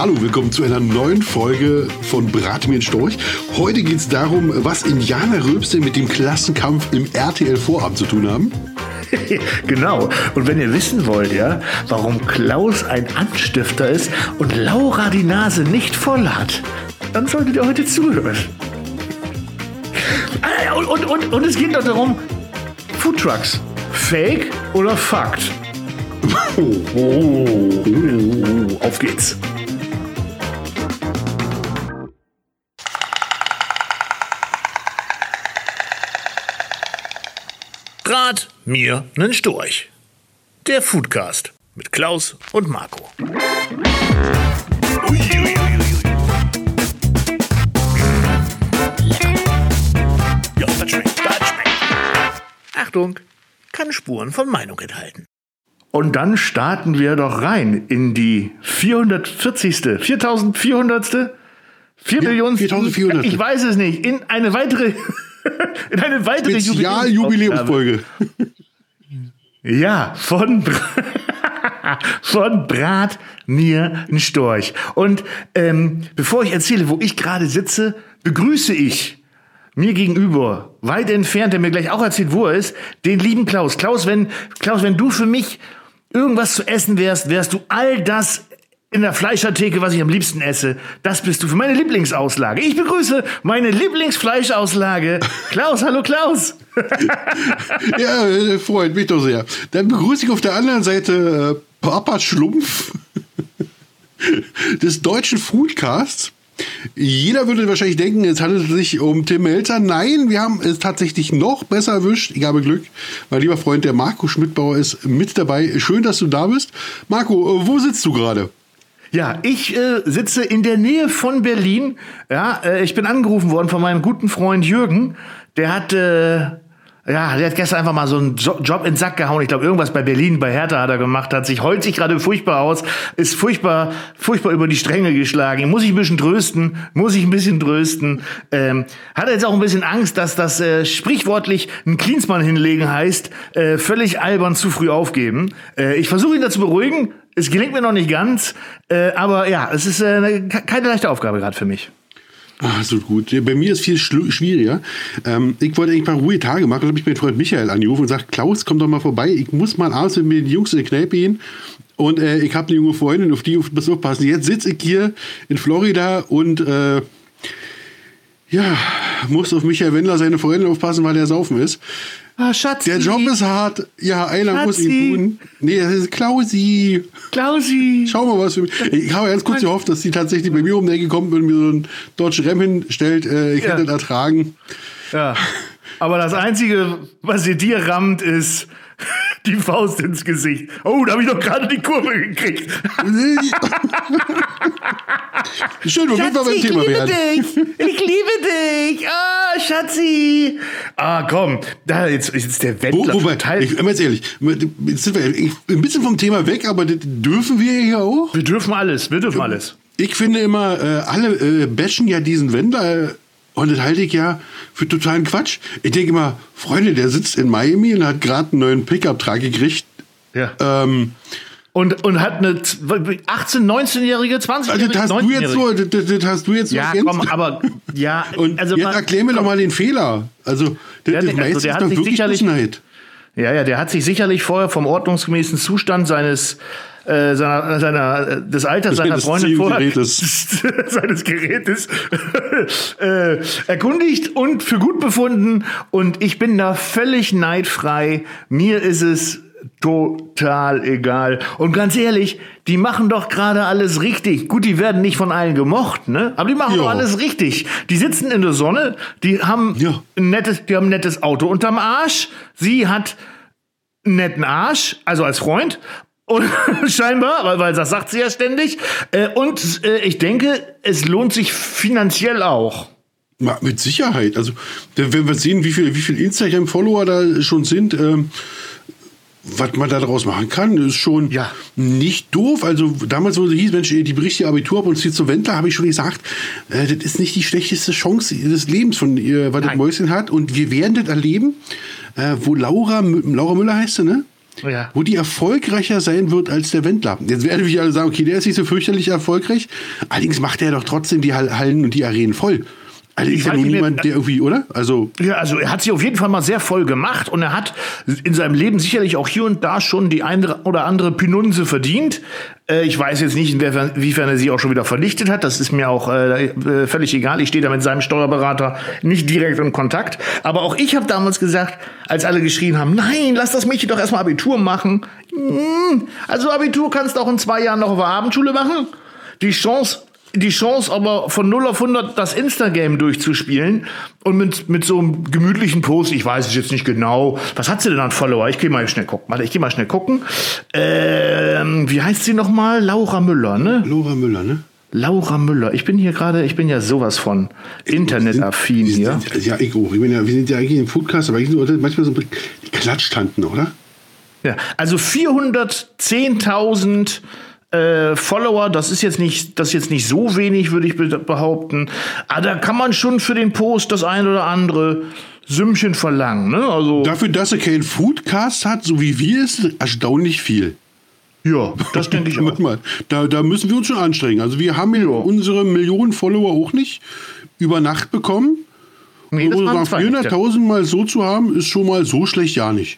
Hallo, willkommen zu einer neuen Folge von Brat mir Storch. Heute geht es darum, was Indianer Röpste mit dem Klassenkampf im RTL-Vorabend zu tun haben. genau. Und wenn ihr wissen wollt, ja, warum Klaus ein Anstifter ist und Laura die Nase nicht voll hat, dann solltet ihr heute zuhören. Ah, Und, und, und, und es geht noch darum, Foodtrucks. Fake oder Fakt? Oh, oh, auf geht's. Mir nen Storch. Der Foodcast mit Klaus und Marco. Ui, ui, ui, ui. Ja, das schmeckt, das schmeckt. Achtung, kann Spuren von Meinung enthalten. Und dann starten wir doch rein in die 440. 4400. 4 Ja, Millionen. 4400. Ich weiß es nicht. In eine weitere. in eine weitere Spezial-Jubiläumsfolge. Ja, von, von Brat mir ein Storch. Und ähm, bevor ich erzähle, wo ich gerade sitze, begrüße ich mir gegenüber, weit entfernt, der mir gleich auch erzählt, wo er ist, den lieben Klaus. Klaus, wenn, Klaus, wenn du für mich irgendwas zu essen wärst, wärst du all das in der Fleischertheke, was ich am liebsten esse. Das bist du für meine Lieblingsauslage. Ich begrüße meine Lieblingsfleischauslage. Klaus, hallo Klaus. Ja, äh, freut mich doch sehr. Dann begrüße ich auf der anderen Seite äh, Papa Schlumpf des deutschen Foodcasts. Jeder würde wahrscheinlich denken, es handelt sich um Tim Melzer. Nein, wir haben es tatsächlich noch besser erwischt. Ich habe Glück. Mein lieber Freund, der Marco Schmidtbauer, ist mit dabei. Schön, dass du da bist. Marco, äh, wo sitzt du gerade? Ja, ich äh, sitze in der Nähe von Berlin. Ja, äh, ich bin angerufen worden von meinem guten Freund Jürgen. Der hat, äh, ja, der hat gestern einfach mal so einen jo Job in den Sack gehauen. Ich glaube, irgendwas bei Berlin, bei Hertha hat er gemacht, hat sich heult sich gerade furchtbar aus, ist furchtbar, furchtbar über die Stränge geschlagen. Muss ich ein bisschen trösten, muss ich ein bisschen trösten. Ähm, hat jetzt auch ein bisschen Angst, dass das äh, sprichwortlich ein Klinsmann hinlegen heißt, äh, völlig albern zu früh aufgeben. Äh, ich versuche ihn dazu beruhigen. Es gelingt mir noch nicht ganz, äh, aber ja, es ist äh, eine, keine leichte Aufgabe gerade für mich. Ah, so gut. Bei mir ist viel schwieriger. Ähm, ich wollte eigentlich paar ruhige Tage machen. Dann habe ich meinen Freund Michael angerufen und gesagt, Klaus, komm doch mal vorbei. Ich muss mal abends mit den Jungs in die Kneipe gehen. Und äh, ich habe eine junge Freundin, auf die muss ich aufpassen. Jetzt sitze ich hier in Florida und äh, ja, muss auf Michael Wendler seine Freundin aufpassen, weil er saufen ist. Ah, Schatz. Der Job ist hart. Ja, einer muss ihn Schatzi. tun. Nee, das ist Klausi. Klausi. Schau mal, was für mich. Ich habe ganz kurz gehofft, dass sie tatsächlich bei mir um die Ecke kommt und mir so einen Dodge Ram hinstellt. Äh, ich Ja. hätte das ertragen. Ja. Aber das Einzige, was ihr dir rammt, ist die Faust ins Gesicht. Oh, da habe ich doch gerade die Kurve gekriegt. Schön, womit wir beim ich Thema liebe werden. dich. Ich liebe dich. Ah, Schatzi. Ah, komm. Da, jetzt jetzt ist der Wo, Wendler wobei, total... ich, ganz ehrlich, jetzt sind wir ich, ein bisschen vom Thema weg, aber dürfen wir hier auch. wir dürfen alles. Wir dürfen alles. Ich finde immer, äh, alle äh, bashen ja diesen Wendler äh, und das halte ich ja für totalen Quatsch. Ich denke immer, Freunde, der sitzt in Miami und hat gerade einen neuen Pickup-Trag gekriegt. Ja. Ähm, Und, und hat eine 18-, 19-jährige, 20-jährige, also das hast du jetzt 19-jährige. so, das, das, hast du jetzt so Ja, komm, aber ja, Und also jetzt mal- erklär mir doch mal den Fehler. Also, das, Ja, das also meiste der ist hat doch sich wirklich sicherlich-. Ja, ja, der hat sich sicherlich vorher vom ordnungsgemäßen Zustand seines äh, seiner, seiner, äh, des Alters seiner Des Freundin vorher, Zielgerätes. seines Gerätes äh, erkundigt und für gut befunden. Und ich bin da völlig neidfrei. Mir ist es total egal. Und ganz ehrlich, die machen doch gerade alles richtig. Gut, die werden nicht von allen gemocht, ne? Aber die machen Ja. doch alles richtig. Die sitzen in der Sonne, die haben Ja. ein nettes, die haben ein nettes Auto unterm Arsch. Sie hat einen netten Arsch, also als Freund. Und scheinbar, weil, weil das sagt sie ja ständig. Äh, und äh, ich denke, es lohnt sich finanziell auch. Ma- Mit Sicherheit. Also, wenn wir sehen, wie viel, wie viel Instagram-Follower da schon sind, ähm, was man da daraus machen kann, ist schon Ja. nicht doof. Also damals, wo es hieß, Mensch, die bricht ihr Abitur ab und zieht zu Wendler, habe ich schon gesagt, äh, das ist nicht die schlechteste Chance des Lebens von ihr, was das Nein. Mäuschen hat. Und wir werden das erleben, äh, wo Laura, Laura Müller heißt sie, ne? Ja. wo die erfolgreicher sein wird als der Wendler. Jetzt werden wir alle sagen, okay, der ist nicht so fürchterlich erfolgreich. Allerdings macht er doch trotzdem die Hall- Hallen und die Arenen voll. Also ist ja nun mehr- niemand, der irgendwie, oder? Also, Ja, also er hat sich auf jeden Fall mal sehr voll gemacht und er hat in seinem Leben sicherlich auch hier und da schon die eine oder andere Pinunse verdient. Äh, ich weiß jetzt nicht, inwiefern er sie auch schon wieder vernichtet hat. Das ist mir auch äh, äh, völlig egal. Ich stehe da mit seinem Steuerberater nicht direkt in Kontakt. Aber auch ich habe damals gesagt, als alle geschrien haben, nein, lass das Mädchen doch erstmal Abitur machen. Hm, also Abitur kannst du auch in zwei Jahren noch auf der Abendschule machen. Die Chance die Chance aber von 0 auf 100 das Instagame durchzuspielen und mit, mit so einem gemütlichen Post, ich weiß es jetzt nicht genau, was hat sie denn an Follower? Ich gehe mal schnell gucken. Warte, ich gehe mal schnell gucken. Ähm, wie heißt sie nochmal? Laura Müller, ne? Laura Müller, ne? Laura Müller. Ich bin hier gerade, ich bin ja sowas von internetaffin Wir hier. sind- Ja, ich auch. Ich bin ja, wir sind ja eigentlich ein Foodcast, aber eigentlich nur manchmal so die Klatschtanten, oder? Ja, also 410.000 äh, Follower, das ist jetzt nicht, das ist jetzt nicht so wenig, würde ich be- behaupten. Aber da kann man schon für den Post das ein oder andere Sümmchen verlangen. Ne? Also Dafür, dass er keinen Foodcast hat, so wie wir, ist es erstaunlich viel. ja, das denke ich auch. Da, da müssen wir uns schon anstrengen. Also wir haben ja unsere Millionen Follower auch nicht über Nacht bekommen. Nee, das Und waren sagen, zwei. 400.000 mal so zu haben, ist schon mal so schlecht ja nicht.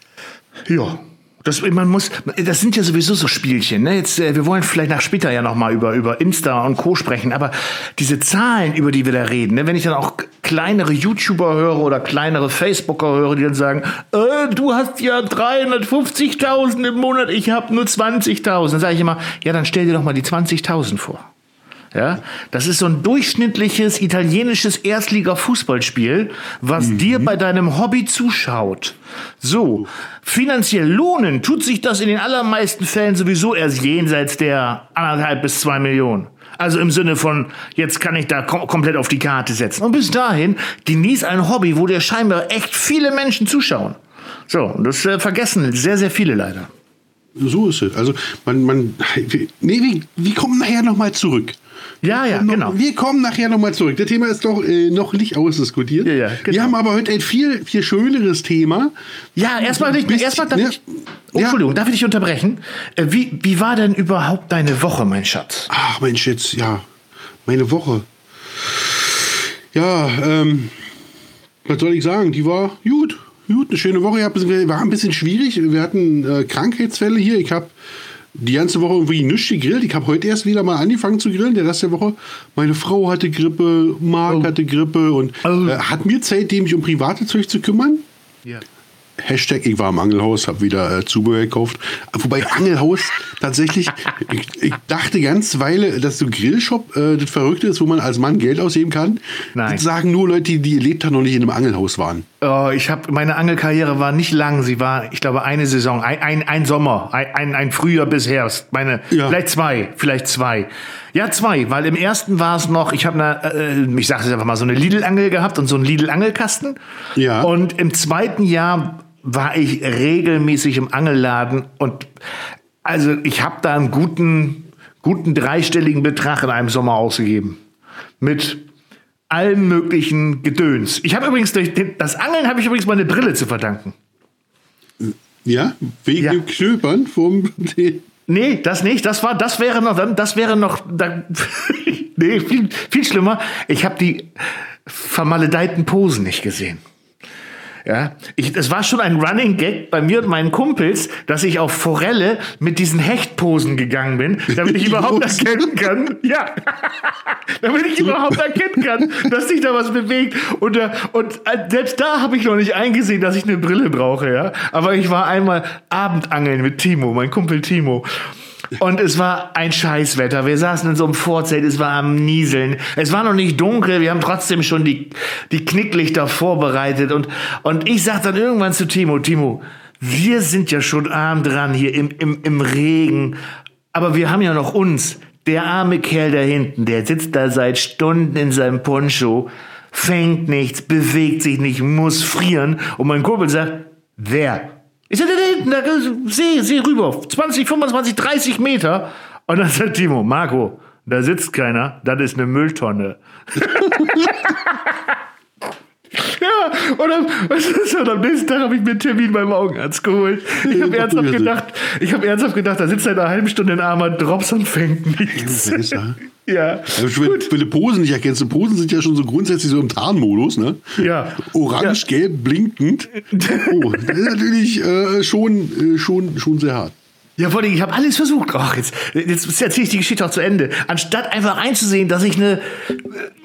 Ja. Das, man muss, das sind ja sowieso so Spielchen. Ne? Jetzt, äh, wir wollen vielleicht nach später ja noch mal über, über Insta und Co. sprechen, aber diese Zahlen, über die wir da reden, ne? wenn ich dann auch kleinere YouTuber höre oder kleinere Facebooker höre, die dann sagen, äh, du hast ja 350.000 im Monat, ich habe nur 20.000. Dann sage ich immer, ja, dann stell dir doch mal die 20.000 vor. Ja, das ist so ein durchschnittliches italienisches Erstliga-Fußballspiel, was dir bei deinem Hobby zuschaut. So, finanziell lohnen tut sich das in den allermeisten Fällen sowieso erst jenseits der anderthalb bis zwei Millionen. Also im Sinne von, jetzt kann ich da kom komplett auf die Karte setzen. Und bis dahin genieß ein Hobby, wo dir scheinbar echt viele Menschen zuschauen. So, und das äh, vergessen sehr, sehr viele leider. So ist es. Also man, man, nee, wir, wir kommen nachher nochmal zurück. Ja, ja, Noch- genau. Wir kommen nachher nochmal zurück. Das Thema ist doch äh, noch nicht ausdiskutiert. Ja, ja, genau. Wir haben aber heute ein viel, viel schöneres Thema. Ja, erstmal, erstmal darf ja. ich, oh, Entschuldigung, darf ich dich unterbrechen? Äh, Wie, wie war denn überhaupt deine Woche, mein Schatz? Ach, Mensch, jetzt, ja, meine Woche. Ja, ähm, was soll ich sagen? Die war gut. Gut, eine schöne Woche. War ein bisschen schwierig. Wir hatten äh, Krankheitsfälle hier. Ich habe die ganze Woche irgendwie nichts gegrillt. Ich habe heute erst wieder mal angefangen zu grillen, der Rest der Woche. Meine Frau hatte Grippe, Marc hatte Grippe und Oh. äh, hat mir Zeit, mich um private Zeug zu kümmern. Ja. Hashtag, ich war im Angelhaus, habe wieder äh, Zubehör gekauft. Wobei Angelhaus tatsächlich, ich, ich dachte ganz Weile, dass so Grillshop äh, das Verrückte ist, wo man als Mann Geld ausgeben kann. Nein. Das sagen nur Leute, die lebt haben noch nicht in einem Angelhaus waren. Oh, ich habe meine Angelkarriere war nicht lang. Sie war, ich glaube, eine Saison, ein, ein, ein Sommer, ein, ein, ein Frühjahr bis Herbst. Meine, Ja. vielleicht zwei, vielleicht zwei. Ja, zwei, weil im ersten war es noch, ich habe eine, äh, ich sage es einfach mal, so eine Lidl-Angel gehabt und so einen Lidl-Angelkasten. Ja. Und im zweiten Jahr war ich regelmäßig im Angelladen und also ich habe da einen guten, guten dreistelligen Betrag in einem Sommer ausgegeben. Mit allen möglichen Gedöns. Ich habe übrigens durch den, das Angeln habe ich übrigens meine Brille zu verdanken. Ja, wegen Ja. dem Knöpern vom. Nee, das nicht. Das war, das wäre noch, dann- das wäre noch, da, nee, viel, viel schlimmer. Ich habe die vermaledeiten Posen nicht gesehen. Ja, ich, es war schon ein Running Gag bei mir und meinen Kumpels, dass ich auf Forelle mit diesen Hechtposen gegangen bin, damit ich überhaupt erkennen kann, ja, damit ich überhaupt erkennen kann, dass sich da was bewegt. Und, äh, und äh, selbst da habe ich noch nicht eingesehen, dass ich eine Brille brauche, ja. Aber ich war einmal Abendangeln mit Timo, mein Kumpel Timo. Und es war ein Scheißwetter. Wir saßen in so einem Vorzelt, es war am Nieseln. Es war noch nicht dunkel, wir haben trotzdem schon die, die Knicklichter vorbereitet. Und, und ich sag dann irgendwann zu Timo, Timo, wir sind ja schon arm dran hier im, im, im Regen. Aber wir haben ja noch uns. Der arme Kerl da hinten, der sitzt da seit Stunden in seinem Poncho, fängt nichts, bewegt sich nicht, muss frieren. Und mein Kumpel sagt, wer? Ich sag, da hinten, da, seh, seh rüber, 20, 25, 30 Meter. Und dann sagt Timo, Marco, da sitzt keiner, das ist eine Mülltonne. Ja, und am, und am nächsten Tag habe ich mir einen Termin beim Augenarzt geholt. Ich habe ernsthaft gedacht, ich habe ernsthaft gedacht, da sitzt er in einer halben Stunde in Armer Drops und fängt nichts. Ja. Also, wenn, wenn, du Posen nicht erkennst, Posen sind ja schon so grundsätzlich so im Tarnmodus, ne? Ja. Orange, ja. gelb, blinkend. Oh, das ist natürlich äh, schon, äh, schon, schon sehr hart. Ja, vor allem, ich habe alles versucht. Ach, jetzt, jetzt erzähle ich die Geschichte auch zu Ende. Anstatt einfach einzusehen, dass ich eine,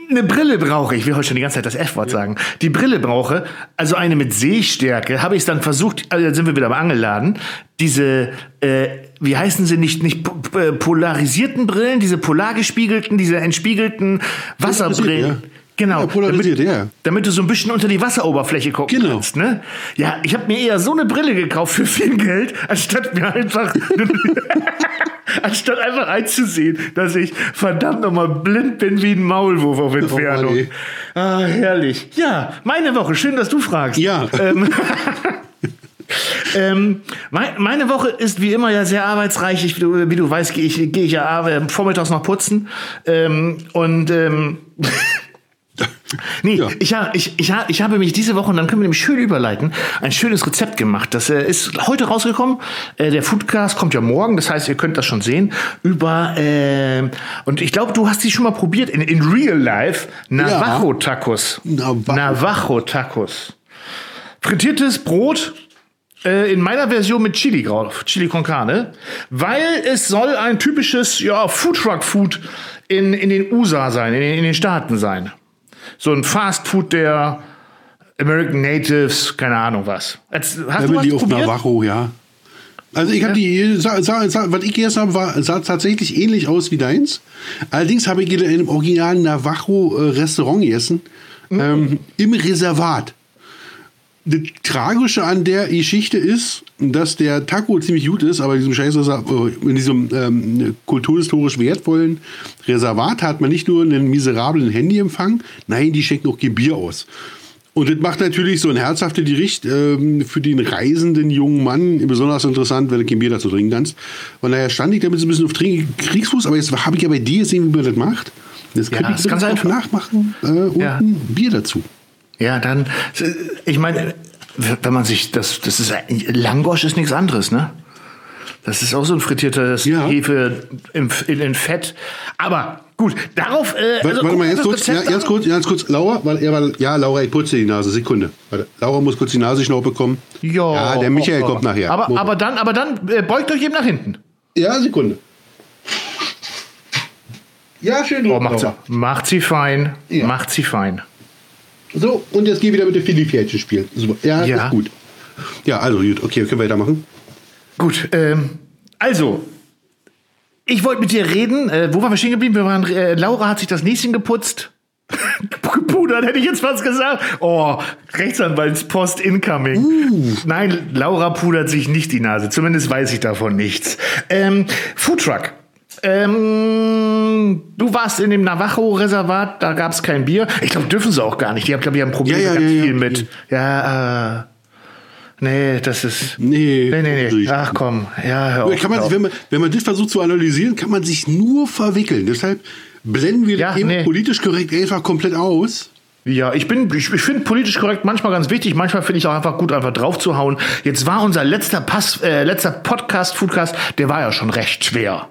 eine Brille brauche, ich. Will heute schon die ganze Zeit das F-Wort sagen, die Brille brauche, also eine mit Sehstärke, habe ich es dann versucht, also sind wir wieder beim Angelladen, diese, äh, wie heißen sie nicht, nicht polarisierten Brillen, diese polargespiegelten, diese entspiegelten Wasserbrillen. Genau. Ja, polarisiert, damit, ja. Damit du so ein bisschen unter die Wasseroberfläche gucken genau. kannst. Ne? Ja, ich habe mir eher so eine Brille gekauft für viel Geld, anstatt mir einfach, anstatt einfach einzusehen, dass ich verdammt nochmal blind bin wie ein Maulwurf auf Entfernung. Oh, ah, herrlich. Ja, meine Woche. Schön, dass du fragst. Ja. Ähm, ähm, meine Woche ist wie immer ja sehr arbeitsreich. Ich, wie du weißt, gehe ich, geh ich ja äh, vormittags noch putzen. Ähm, und ähm, Nee, ja. ich, ich, ich, ich habe mich diese Woche, und dann können wir nämlich schön überleiten, ein schönes Rezept gemacht. Das äh, ist heute rausgekommen. Äh, der Foodcast kommt ja morgen, das heißt, ihr könnt das schon sehen. Über, äh, und ich glaube, du hast die schon mal probiert in, in Real Life. Navajo-Tacos. Navajo. Navajo-Tacos. Frittiertes Brot, äh, in meiner Version mit Chili drauf, Chili con Carne, weil es soll ein typisches ja, Foodtruck-Food in, in den USA sein, in in den Staaten sein so ein Fast Food der American Natives, keine Ahnung was. Hast Family du was of Navajo, ja. Also ich habe die, sah, sah, sah, was ich gegessen habe, war, sah tatsächlich ähnlich aus wie deins. Allerdings habe ich in einem originalen Navajo-Restaurant gegessen, mhm. ähm, im Reservat. Das Tragische an der Geschichte ist, dass der Taco ziemlich gut ist, aber in diesem Scheiß, in diesem ähm, kulturhistorisch wertvollen Reservat hat man nicht nur einen miserablen Handyempfang, nein, die schenken auch kein Bier aus. Und das macht natürlich so ein herzhaftes Gericht ähm, für den reisenden jungen Mann besonders interessant, wenn du kein Bier dazu trinken kannst. Von daher stand ich damit so ein bisschen auf Kriegsfuß, aber jetzt habe ich ja bei dir gesehen, wie man das macht. Das kann ja, ich das kann auch nachmachen äh, und ja. ein Bier dazu. Ja, dann, ich meine, wenn man sich das, das ist, Langosch ist nichts anderes, ne? Das ist auch so ein frittiertes ja. Hefe in, in, in, Fett. Aber gut, darauf. Äh, warte, also, warte mal, jetzt kurz, ja, ganz kurz, ganz kurz, Laura, weil er war, ja, Laura, ich putze die Nase, Sekunde. Warte, Laura muss kurz die Nase schnau bekommen. Jo, ja, der Michael oh, oh. kommt nachher. Aber, aber dann, aber dann äh, beugt euch eben nach hinten. Ja, Sekunde. Ja, schön. Oh, macht, sie, macht sie fein. Ja. Macht sie fein. So, und jetzt geh wieder mit dem Philly-Pferdchen spielen. Super. Ja, ja, ist gut. Ja, also gut. Okay, können wir weitermachen. Gut, ähm, also, ich wollte mit dir reden. Äh, wo waren wir stehen geblieben? Wir waren, äh, Laura hat sich das Näschen geputzt. Gepudert, hätte ich jetzt fast gesagt. Oh, Rechtsanwaltspost incoming. Uh. Nein, Laura pudert sich nicht die Nase. Zumindest weiß ich davon nichts. Ähm, Foodtruck. Ähm, du warst in dem Navajo-Reservat, da gab es kein Bier. Ich glaube, dürfen sie auch gar nicht. Die haben, glaube ich, ein Problem ja, ja, ganz ja, viel mit. Ja, äh, nee, das ist. Nee, nee, nee. nee. Ach komm, ja, hör auf, kann man, wenn, man, wenn man das versucht zu analysieren, kann man sich nur verwickeln. Deshalb blenden wir ja, eben nee. politisch korrekt einfach komplett aus. Ja, ich bin, ich, ich finde politisch korrekt manchmal ganz wichtig, manchmal finde ich auch einfach gut, einfach drauf zu hauen. Jetzt war unser letzter Pass, äh, letzter Podcast, Foodcast, der war ja schon recht schwer.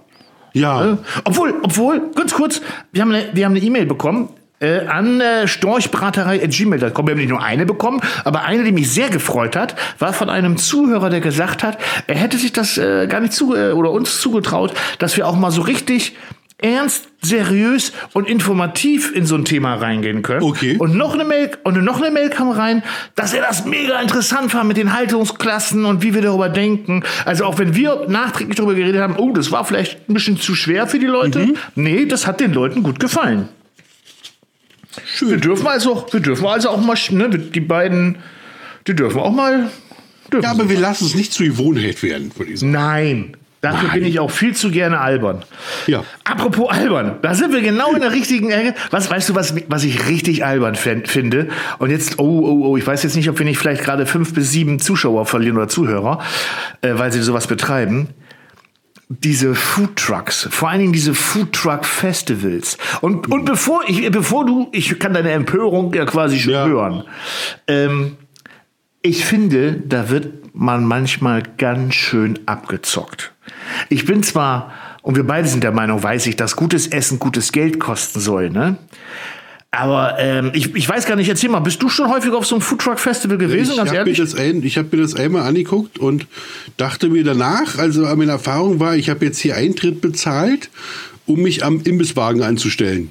Ja. Äh, obwohl, obwohl, ganz kurz, wir haben eine, wir haben eine E-Mail bekommen äh, an äh, storchbraterei.gmail.com. Wir haben nicht nur eine bekommen, aber eine, die mich sehr gefreut hat, war von einem Zuhörer, der gesagt hat, er hätte sich das äh, gar nicht zu äh, oder uns zugetraut, dass wir auch mal so richtig ernst, seriös und informativ in so ein Thema reingehen können. Okay. Und noch eine Mail und noch eine Mail kam rein, dass er das mega interessant fand mit den Haltungsklassen und wie wir darüber denken. Also auch wenn wir nachträglich darüber geredet haben, oh, das war vielleicht ein bisschen zu schwer für die Leute. Mhm. Nee, das hat den Leuten gut gefallen. Schön. Wir dürfen also, wir dürfen also auch mal, ne, die beiden, die dürfen auch mal. Dürfen ja, aber wir lassen es nicht zur Gewohnheit werden, würde ich sagen. Nein, Dafür Nein. bin ich auch viel zu gerne albern. Ja. Apropos albern, da sind wir genau in der richtigen Ecke. Was weißt du, was, was ich richtig albern finde? Und jetzt, oh, oh, oh, ich weiß jetzt nicht, ob wir nicht vielleicht gerade fünf bis sieben Zuschauer verlieren oder Zuhörer, äh, weil sie sowas betreiben. diese Food Trucks, vor allen Dingen diese Food Truck Festivals. Und, und bevor ich, bevor du, ich kann deine Empörung ja quasi schon Ja. hören. Ähm, ich finde, da wird man manchmal ganz schön abgezockt. Ich bin zwar, und wir beide sind der Meinung, weiß ich, dass gutes Essen gutes Geld kosten soll, ne? Aber ähm, ich, ich weiß gar nicht, erzähl mal, bist du schon häufig auf so einem Foodtruck-Festival gewesen, Ich ganz habe mir, ehrlich? das ein, ich hab mir das einmal angeguckt und dachte mir danach, also meine Erfahrung war, ich habe jetzt hier Eintritt bezahlt, um mich am Imbisswagen anzustellen.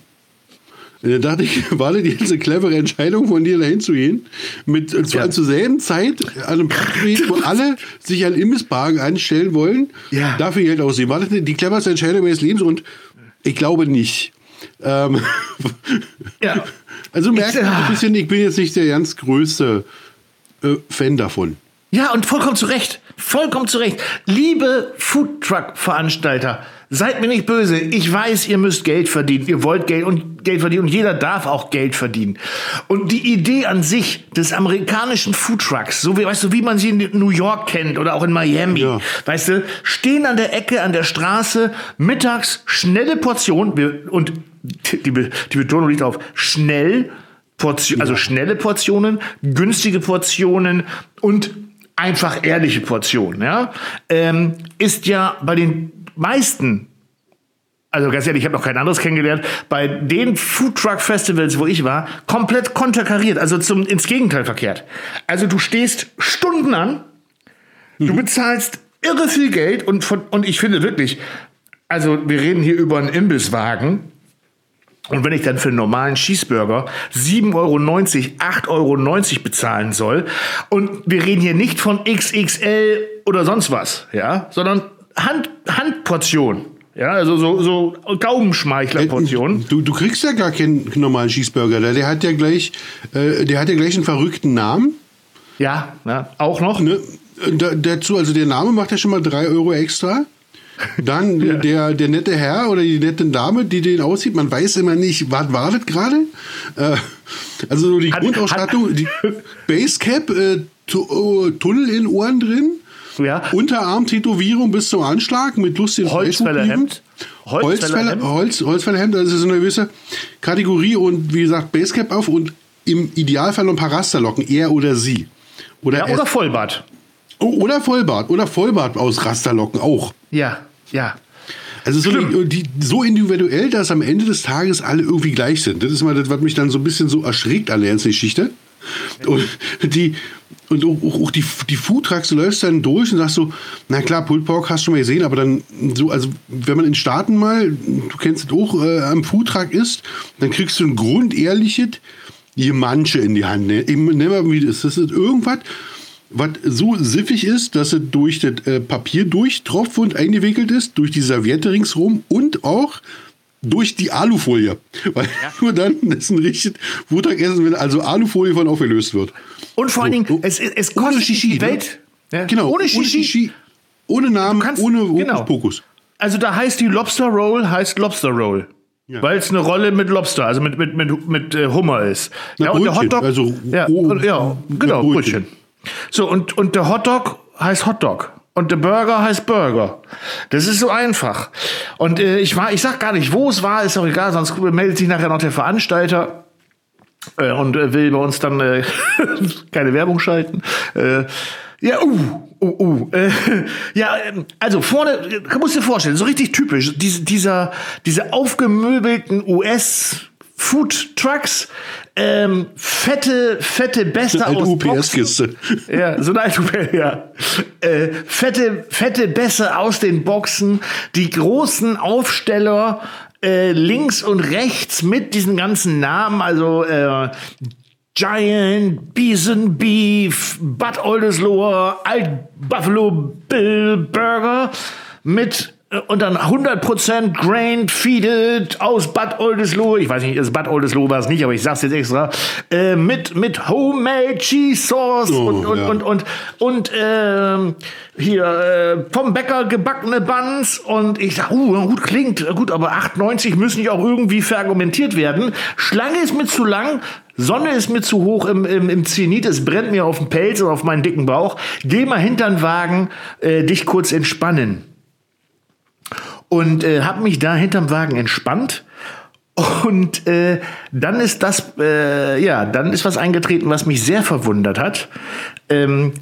Und dann dachte ich, war das jetzt eine clevere Entscheidung von dir, dahin zu gehen? Mit, und zwar zur selben Zeit an einem Punkt wo alle sich an Imbisswagen anstellen wollen, Ja. dafür Geld aussehen. War das die cleverste Entscheidung meines Lebens? Und ich glaube nicht. Ähm, Ja. also du merkst Ich- ein bisschen, ich bin jetzt nicht der ganz größte äh, Fan davon. Ja, und vollkommen zu Recht. Vollkommen zu Recht. Liebe Foodtruck-Veranstalter, seid mir nicht böse. Ich weiß, ihr müsst Geld verdienen. Ihr wollt Geld und Geld verdienen und jeder darf auch Geld verdienen. Und die Idee an sich des amerikanischen Foodtrucks, so wie, weißt du, wie man sie in New York kennt oder auch in Miami, Ja. weißt du, stehen an der Ecke, an der Straße, mittags schnelle Portionen und die, die Betonung liegt auf schnell, Portion, also schnelle Portionen, günstige Portionen und einfach ehrliche Portionen, ja, ähm, ist ja bei den meisten, also ganz ehrlich, ich habe noch kein anderes kennengelernt, bei den Foodtruck-Festivals, wo ich war, komplett konterkariert, also zum, ins Gegenteil verkehrt. Also du stehst Stunden an, du bezahlst irre viel Geld und, von, und ich finde wirklich, also wir reden hier über einen Imbisswagen, und wenn ich dann für einen normalen Cheeseburger 7,90 Euro, 8,90 Euro bezahlen soll, und wir reden hier nicht von XXL oder sonst was, ja, sondern Hand, Handportion. Ja, also so, so Gaumenschmeichler-Portion. Du, du kriegst ja gar keinen normalen Cheeseburger. Der, hat ja gleich, äh, der hat ja gleich einen verrückten Namen. Ja, ja, auch noch. Ne? Da, dazu, also der Name macht ja schon mal drei Euro extra. Dann der, der nette Herr oder die nette Dame, die den aussieht, man weiß immer nicht, was war das gerade? Äh, also so die Hat- Grundausstattung, die Basecap, äh, tu, oh, Tunnel in Ohren drin, Ja. Unterarm-Tätowierung bis zum Anschlag mit lustigen Holzfällerhemd. Holzfäller, Holzfällerhemd. Holz, Holzfällerhemd, das ist so eine gewisse Kategorie und wie gesagt, Basecap auf und im Idealfall noch ein paar Rasterlocken, er oder sie. Oder, Ja, oder Vollbart. Oh, oder Vollbart. Oder Vollbart aus Rasterlocken auch. Ja, ja. Also so, die, so individuell, dass am Ende des Tages alle irgendwie gleich sind. Das ist mal das, was mich dann so ein bisschen so erschreckt an der ganzen Geschichte. Und die, und auch, auch die, die Foodtrucks, du läufst dann durch und sagst so, na klar, Pulled Pork hast du schon mal gesehen, aber dann so, also wenn man in Staaten mal, du kennst es auch, äh, am Foodtruck ist, dann kriegst du ein grundehrliches Gemanche in die Hand. Ne? Eben, nehmen wir wie das. Das ist irgendwas, was so siffig ist, dass es durch das äh, Papier durchtropft und eingewickelt ist, durch die Serviette ringsrum und auch durch die Alufolie. Weil nur dann ist ein richtiges Mittagessen, wenn also Alufolie von aufgelöst wird. Und vor allen So, Dingen, oh, es, es ohne kostet Shishi, die ne? Welt. Ja, Genau, Ohne Shishi. ohne Namen, kannst- ohne genau. Pokus. Also da heißt die Lobster Roll, heißt Lobster Roll. Ja. Weil es eine Rolle mit Lobster, also mit, mit, mit, mit äh, Hummer ist. Na, ja, und der Brötchen, Hotdog. also ja, oh, ja, genau, Brötchen. Brötchen. So, und, und der Hotdog heißt Hotdog. Und der Burger heißt Burger. Das ist so einfach. Und äh, ich war, ich sag gar nicht, wo es war, ist auch egal, sonst meldet sich nachher noch der Veranstalter äh, und äh, will bei uns dann äh, keine Werbung schalten. Äh, ja, uh, uh, uh. Äh, ja, ähm, also vorne, musst dir vorstellen, so richtig typisch, diese, dieser, diese aufgemöbelten US Food Trucks, ähm, fette, fette Bässe Eine aus. Boxen. Ja, so eine alte UPS, ja. Äh, fette, fette Bässe aus den Boxen, die großen Aufsteller äh, links und rechts mit diesen ganzen Namen, also äh, Giant, Bison Beef, Bud Oldesloe, Alt Buffalo Bill Burger mit und dann 100% grain feeded aus Bad Oldesloe. Ich weiß nicht, ist Bad Oldesloe war es nicht, aber ich sag's jetzt extra. Äh, mit, mit Homemade Cheese Sauce Oh, und, und, ja. und, und, und, ähm, hier äh, vom Bäcker gebackene Buns und ich sag, uh, gut klingt, gut, aber 8,90 müssen ja auch irgendwie verargumentiert werden. Schlange ist mir zu lang, Sonne ist mir zu hoch im, im, im Zenit, es brennt mir auf den Pelz und auf meinen dicken Bauch. Geh mal hinter den Wagen, äh, dich kurz entspannen. Und äh, habe mich da hinterm Wagen entspannt. Und äh, dann ist das, äh, ja, dann ist was eingetreten, was mich sehr verwundert hat. Ähm,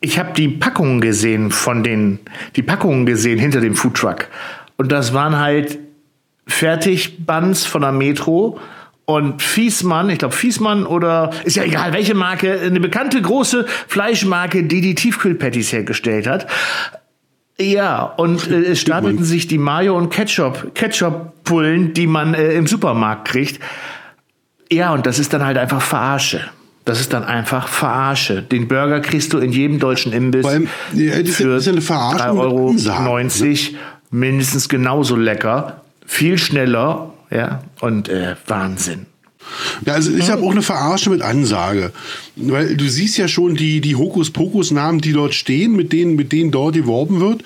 ich habe die Packungen gesehen von den, die Packungen gesehen hinter dem Foodtruck. Und das waren halt Fertigbands von der Metro und Fiesmann, ich glaube Fiesmann oder ist ja egal welche Marke, eine bekannte große Fleischmarke, die die Tiefkühlpatties hergestellt hat. Ja, und äh, es starteten sich die Mayo und Ketchup, Ketchup-Pullen, die man äh, im Supermarkt kriegt. Ja, und das ist dann halt einfach Verarsche. Das ist dann einfach Verarsche. Den Burger kriegst du in jedem deutschen Imbiss allem, ja, das für ist ja eine Verarschung 3,90 Euro ne? mindestens genauso lecker, viel schneller, ja, und äh, Wahnsinn. Ja, also ich habe auch eine Verarsche mit Ansage. Weil du siehst ja schon die, die Hokuspokus-Namen, die dort stehen, mit denen, mit denen dort geworben wird.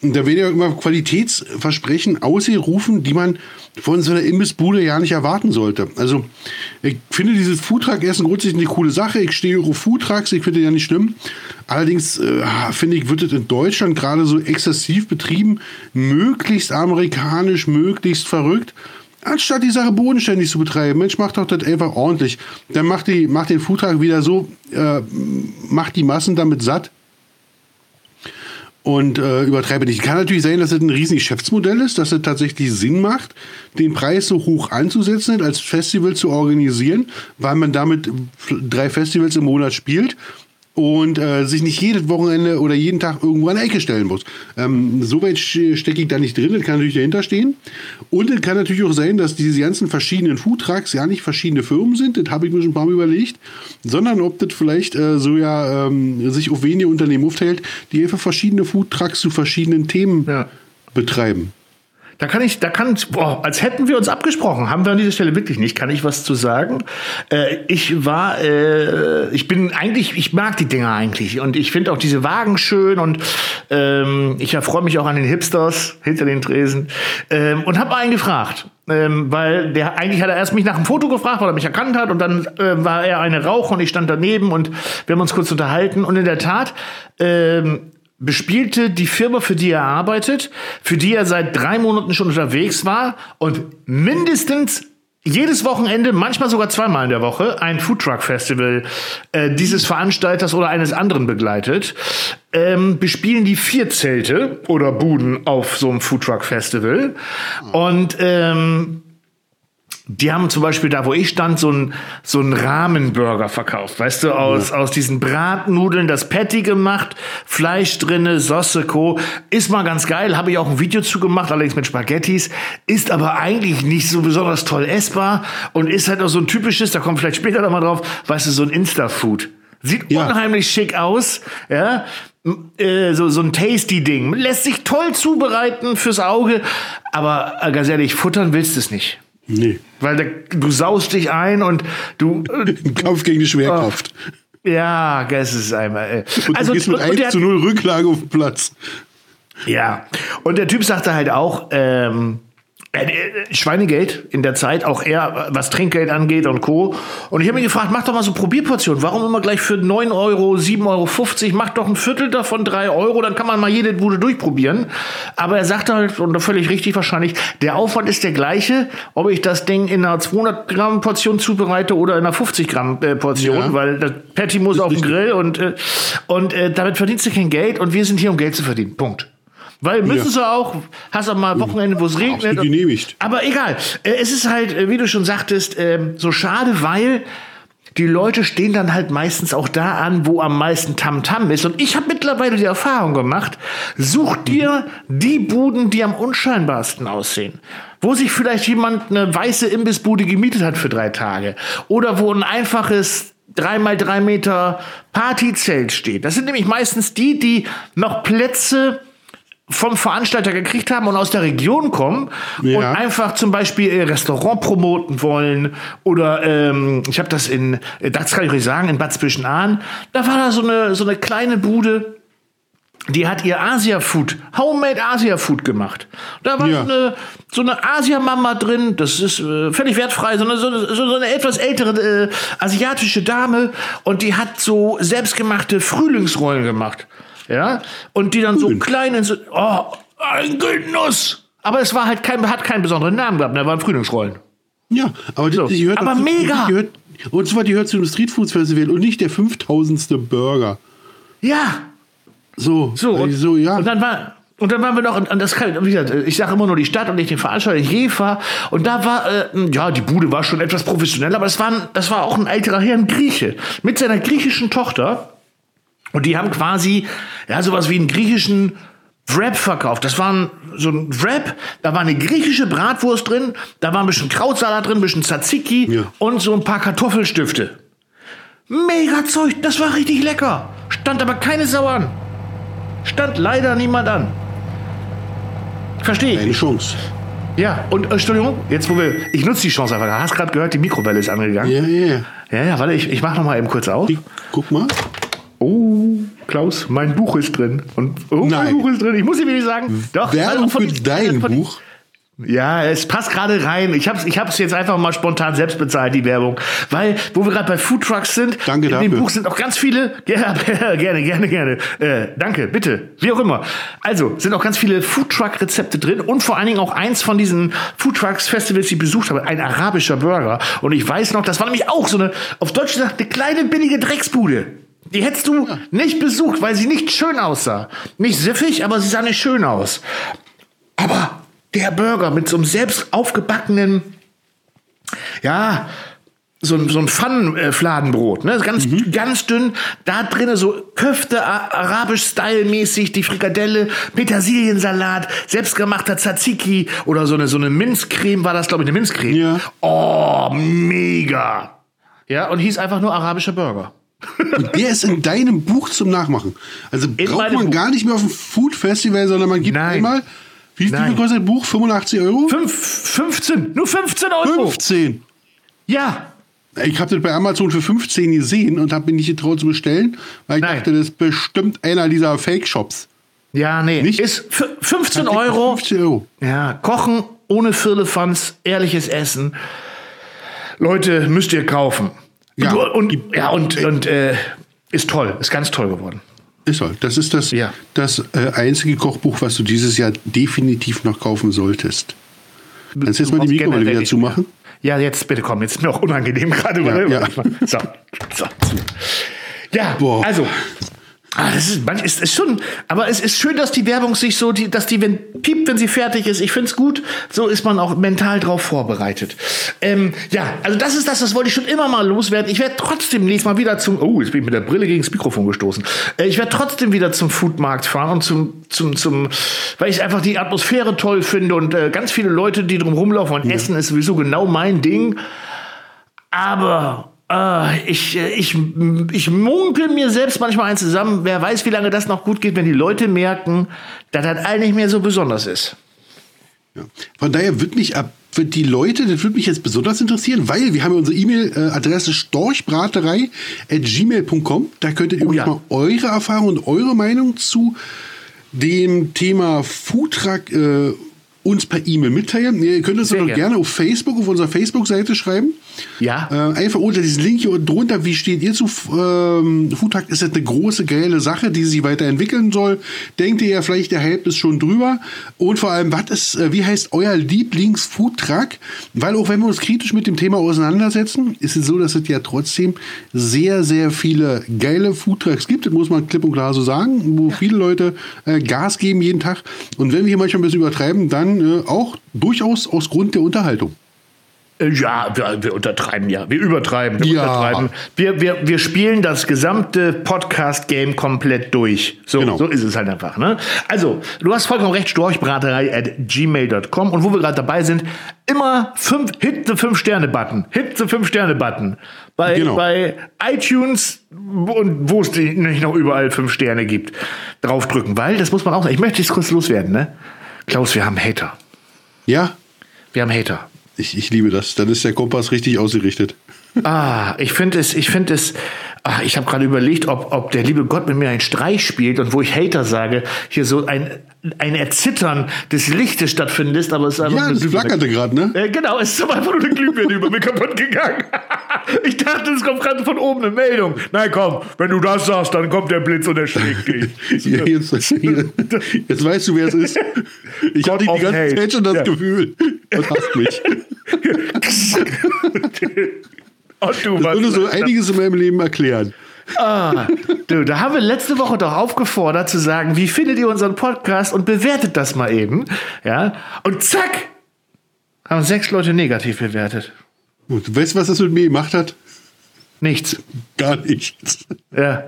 Und da werden ja immer Qualitätsversprechen ausgerufen, die man von so einer Imbissbude ja nicht erwarten sollte. Also ich finde dieses Foodtruck-Essen grundsätzlich eine coole Sache. Ich stehe auf Foodtrucks, ich finde ja nicht schlimm. Allerdings äh, finde ich, wird es in Deutschland gerade so exzessiv betrieben, möglichst amerikanisch, möglichst verrückt anstatt die Sache bodenständig zu betreiben, Mensch, mach doch das einfach ordentlich. Dann macht, die, macht den Foodtruck wieder so, äh, macht die Massen damit satt und äh, übertreibe nicht. Kann natürlich sein, dass es ein riesiges Geschäftsmodell ist, dass es tatsächlich Sinn macht, den Preis so hoch anzusetzen, als Festival zu organisieren, weil man damit drei Festivals im Monat spielt und äh, sich nicht jedes Wochenende oder jeden Tag irgendwo an der Ecke stellen muss. Ähm, so weit stecke ich da nicht drin, das kann natürlich dahinter stehen. Und es kann natürlich auch sein, dass diese ganzen verschiedenen Foodtrucks ja nicht verschiedene Firmen sind, das habe ich mir schon ein paar Mal überlegt, sondern ob das vielleicht äh, so ja ähm, sich auf wenige Unternehmen aufteilt, die einfach verschiedene Foodtrucks zu verschiedenen Themen Ja. betreiben. Da kann ich, da kann, boah, als hätten wir uns abgesprochen, haben wir an dieser Stelle wirklich nicht. Kann ich was zu sagen? Äh, ich war, äh, ich bin eigentlich, ich mag die Dinger eigentlich und ich finde auch diese Wagen schön und ähm, ich erfreue mich auch an den Hipsters hinter den Tresen ähm, und habe einen gefragt. Ähm, weil der eigentlich hat er erst mich nach einem Foto gefragt, weil er mich erkannt hat und dann äh, war er eine Rauch und ich stand daneben und wir haben uns kurz unterhalten und in der Tat ähm, bespielte die Firma, für die er arbeitet, für die er seit drei Monaten schon unterwegs war und mindestens jedes Wochenende, manchmal sogar zweimal in der Woche, ein Foodtruck-Festival äh, dieses Veranstalters oder eines anderen begleitet, ähm, bespielen die vier Zelte oder Buden auf so einem Foodtruck-Festival. Und ähm, die haben zum Beispiel da, wo ich stand, so einen so einen Rahmenburger verkauft. Weißt du, aus, aus diesen Bratnudeln das Patty gemacht, Fleisch drinne, Sauce, Co. Ist mal ganz geil, habe ich auch ein Video zu gemacht, allerdings mit Spaghettis. Ist aber eigentlich nicht so besonders toll essbar und ist halt auch so ein typisches, da kommt vielleicht später noch mal drauf, weißt du, so ein Insta-Food. Sieht Ja. unheimlich schick aus, ja. Äh, so, so ein Tasty-Ding. Lässt sich toll zubereiten fürs Auge, aber äh, ganz ehrlich, futtern willst du es nicht. Nee. Weil da, du saust dich ein und du. Äh, Ein Kampf gegen die Schwerkraft. ja, das ist einmal. Äh. Und du gehst mit 1 der, zu 0 Rücklage auf den Platz. Ja. Und der Typ sagte halt auch, ähm, äh, äh, Schweinegeld in der Zeit, auch er, was Trinkgeld angeht und Co. Und ich habe mich gefragt, mach doch mal so Probierportionen. Warum immer gleich für 9 Euro, 7,50 Euro? Mach doch ein Viertel davon 3 Euro, dann kann man mal jede Bude durchprobieren. Aber er sagte halt, und völlig richtig wahrscheinlich, der Aufwand ist der gleiche, ob ich das Ding in einer 200 Gramm Portion zubereite oder in einer 50 Gramm äh, Portion, Ja. weil das Patty muss auf den. Grill und, äh, und äh, damit verdienst du kein Geld und wir sind hier, um Geld zu verdienen. Punkt. Weil müssen Ja. sie auch, hast auch mal Wochenende, wo es regnet. Absolut genehmigt. Aber egal. Äh, Es ist halt, äh, wie du schon sagtest, ähm, so schade, weil die Leute stehen dann halt meistens auch da an, wo am meisten Tamtam ist. Und ich habe mittlerweile die Erfahrung gemacht, such dir die Buden, die am unscheinbarsten aussehen. Wo sich vielleicht jemand eine weiße Imbissbude gemietet hat für drei Tage. Oder wo ein einfaches drei mal drei Meter Partyzelt steht. Das sind nämlich meistens die, die noch Plätze vom Veranstalter gekriegt haben und aus der Region kommen und Ja. einfach zum Beispiel ihr Restaurant promoten wollen oder ähm, ich habe das in, äh, das kann ich euch sagen, in Bad Zwischenahn, da war da so eine, so eine kleine Bude, die hat ihr Asia-Food, Homemade Asia-Food gemacht. Da war Ja. so eine, so eine Asia-Mama drin, das ist äh, völlig wertfrei, so eine, so, eine- so eine etwas ältere äh, asiatische Dame und die hat so selbstgemachte Frühlingsrollen gemacht. Ja, und die dann so Schön. klein in so, oh, ein Genuss. Aber es war halt kein, hat keinen besonderen Namen gehabt, da waren Frühlingsrollen. Ja, aber So. die, die gehört Aber dazu- mega! Die gehört, und zwar die gehört zu dem Street Foods Festival und nicht der 5000. Burger. Ja, So, so. Und, so ja. und dann war. Und dann waren wir noch, und und das kann, wie gesagt, ich sage immer nur die Stadt und nicht den Veranstalter, Jefa. Und da war, äh, ja, die Bude war schon etwas professioneller, aber das war, das war auch ein älterer Herr, ein Grieche, mit seiner griechischen Tochter. Und die haben quasi, ja, sowas wie einen griechischen Wrap verkauft. Das war ein, so ein Wrap, da war eine griechische Bratwurst drin, da war ein bisschen Krautsalat drin, ein bisschen Tzatziki Ja. und so ein paar Kartoffelstifte. Mega Zeug, das war richtig lecker. Stand aber keine Sau an. Stand leider niemand an. Verstehe ich. Eine Chance. Ja, und äh, Entschuldigung, jetzt wo wir, ich nutze die Chance einfach. Du hast gerade gehört, die Mikrowelle ist angegangen. Ja, ja, ja. Ja, ja, warte, ich, ich mach noch mal eben kurz auf. Die, guck mal. Oh, Klaus, mein Buch ist drin. Und oh, mein Nein. Buch ist drin. Ich muss dir wirklich sagen, doch. Werbung für dein Buch. Ja, es passt gerade rein. Ich hab's, ich hab's jetzt einfach mal spontan selbst bezahlt, die Werbung. Weil, wo wir gerade bei Food Trucks sind, Danke in dem dafür. Buch sind auch ganz viele, ja, gerne, gerne, gerne, äh, danke, bitte, wie auch immer. Also, sind auch ganz viele Food Truck Rezepte drin und vor allen Dingen auch eins von diesen Food Trucks Festivals, die ich besucht habe, ein arabischer Burger. Und ich weiß noch, das war nämlich auch so eine, auf Deutsch gesagt, eine kleine billige Drecksbude. Die hättest du nicht besucht, weil sie nicht schön aussah. Nicht siffig, aber sie sah nicht schön aus. Aber der Burger mit so einem selbst aufgebackenen, ja, so, so ein Pfannenfladenbrot, ne? ganz, ganz dünn, da drinnen so Köfte, arabisch-style-mäßig, die Frikadelle, Petersiliensalat, selbstgemachter Tzatziki oder so eine, so eine Minzcreme, war das, glaube ich, eine Minzcreme. Ja. Oh, mega. Ja, und hieß einfach nur arabischer Burger. Und der ist in deinem Buch zum Nachmachen. Also braucht meinem man Buch. gar nicht mehr auf ein Food Festival, sondern man gibt Nein. einmal. Wie viel kostet ein Buch? 85 Euro? Fünf, 15, nur 15 Euro. 15. Ja, Ich habe das bei Amazon für 15 gesehen und habe mich nicht getraut zu bestellen, weil ich Nein. dachte, das ist bestimmt einer dieser Fake-Shops. ja, nee. Nicht? Ist f- 15 Euro. 15 Euro. Ja, kochen ohne Firlefanz, ehrliches Essen. Leute, müsst ihr kaufen. Ja. Du, und, ja, und, und äh, ist toll, ist ganz toll geworden. Ist halt. Das ist das, Ja. das äh, einzige Kochbuch, was du dieses Jahr definitiv noch kaufen solltest. Kannst du jetzt mal die Mikrowelle wieder zumachen? Ja, jetzt bitte komm, jetzt ist mir auch unangenehm gerade. Ja, ja. So, so. Ja, Boah. also. Ah, das ist, manch- ist, ist schon, aber es ist schön, dass die Werbung sich so, die, dass die, wenn piept, wenn sie fertig ist. Ich find's gut. So ist man auch mental drauf vorbereitet. Ähm, ja, also das ist das, das wollte ich schon immer mal loswerden. Ich werde trotzdem nächstes Mal wieder zum, oh, jetzt bin ich mit der Brille gegen das Mikrofon gestoßen. Äh, ich werde trotzdem wieder zum Foodmarkt fahren und zum, zum, zum, weil ich einfach die Atmosphäre toll finde und äh, ganz viele Leute, die drum rumlaufen und essen, ist sowieso genau mein Ding. Aber ich, äh, ich, ich munkel mir selbst manchmal ein zusammen. Wer weiß, wie lange das noch gut geht, wenn die Leute merken, dass das all nicht mehr so besonders ist. Ja. Von daher wird mich ab für die Leute, das würde mich jetzt besonders interessieren, weil wir haben ja unsere E-Mail-Adresse storchbraterei.gmail.com. Da könntet ihr Oh ja. mal eure Erfahrung und eure Meinung zu dem Thema Foodtruck äh, uns per E-Mail mitteilen. Ihr könnt uns Sehr doch gerne auf Facebook, auf unserer Facebook-Seite schreiben. Ja. Äh, einfach unter diesen Link hier unten drunter, wie steht ihr zu ähm, Foodtruck? Ist das eine große, geile Sache, die sich weiterentwickeln soll? Denkt ihr ja vielleicht, der Hype ist schon drüber? Und vor allem, was ist, äh, wie heißt euer Lieblings-Foodtruck? Weil auch wenn wir uns kritisch mit dem Thema auseinandersetzen, ist es so, dass es ja trotzdem sehr, sehr viele geile Foodtrucks gibt. Das muss man klipp und klar so sagen, wo viele Leute äh, Gas geben jeden Tag. Und wenn wir hier manchmal ein bisschen übertreiben, dann äh, auch durchaus aus Grund der Unterhaltung. Ja, wir, wir untertreiben ja. Wir übertreiben. Wir Ja. untertreiben. Wir, wir, wir spielen das gesamte Podcast-Game komplett durch. So, Genau. so ist es halt einfach. Ne? Also, du hast vollkommen recht, storchbraterei at gmail.com. Und wo wir gerade dabei sind, immer fünf, hit the 5-Sterne-Button. Hit the 5-Sterne-Button. Bei, Genau. bei iTunes und wo es nicht noch überall 5 Sterne gibt, draufdrücken. Weil, das muss man auch sagen, ich möchte es kurz loswerden. Ne? Klaus, wir haben Hater. Ja, Wir haben Hater. Ich, ich liebe das. Dann ist der Kompass richtig ausgerichtet. Ah, ich finde es, ich finde es, ah, ich habe gerade überlegt, ob, ob der liebe Gott mit mir einen Streich spielt und wo ich Hater sage, hier so ein, ein Erzittern des Lichtes stattfindet, aber es ist einfach Ja, das flackerte gerade, ne? Äh, genau, es ist einfach nur eine Glühbirne über mir kaputt gegangen. ich dachte, es kommt gerade von oben eine Meldung. Nein, komm, wenn du das sagst, dann kommt der Blitz und erschlägt dich. Ja, jetzt, jetzt weißt du, wer es ist. Ich God hatte die ganze hate. Zeit schon das Ja. Gefühl. Das hasst mich. Und du, Das würde so einiges in meinem Leben erklären. Ah, du, da haben wir letzte Woche doch aufgefordert zu sagen, wie findet ihr unseren Podcast und bewertet das mal eben. Ja, und zack, haben sechs Leute negativ bewertet. Und weißt du, was das mit mir gemacht hat? Nichts. Gar nichts. Ja.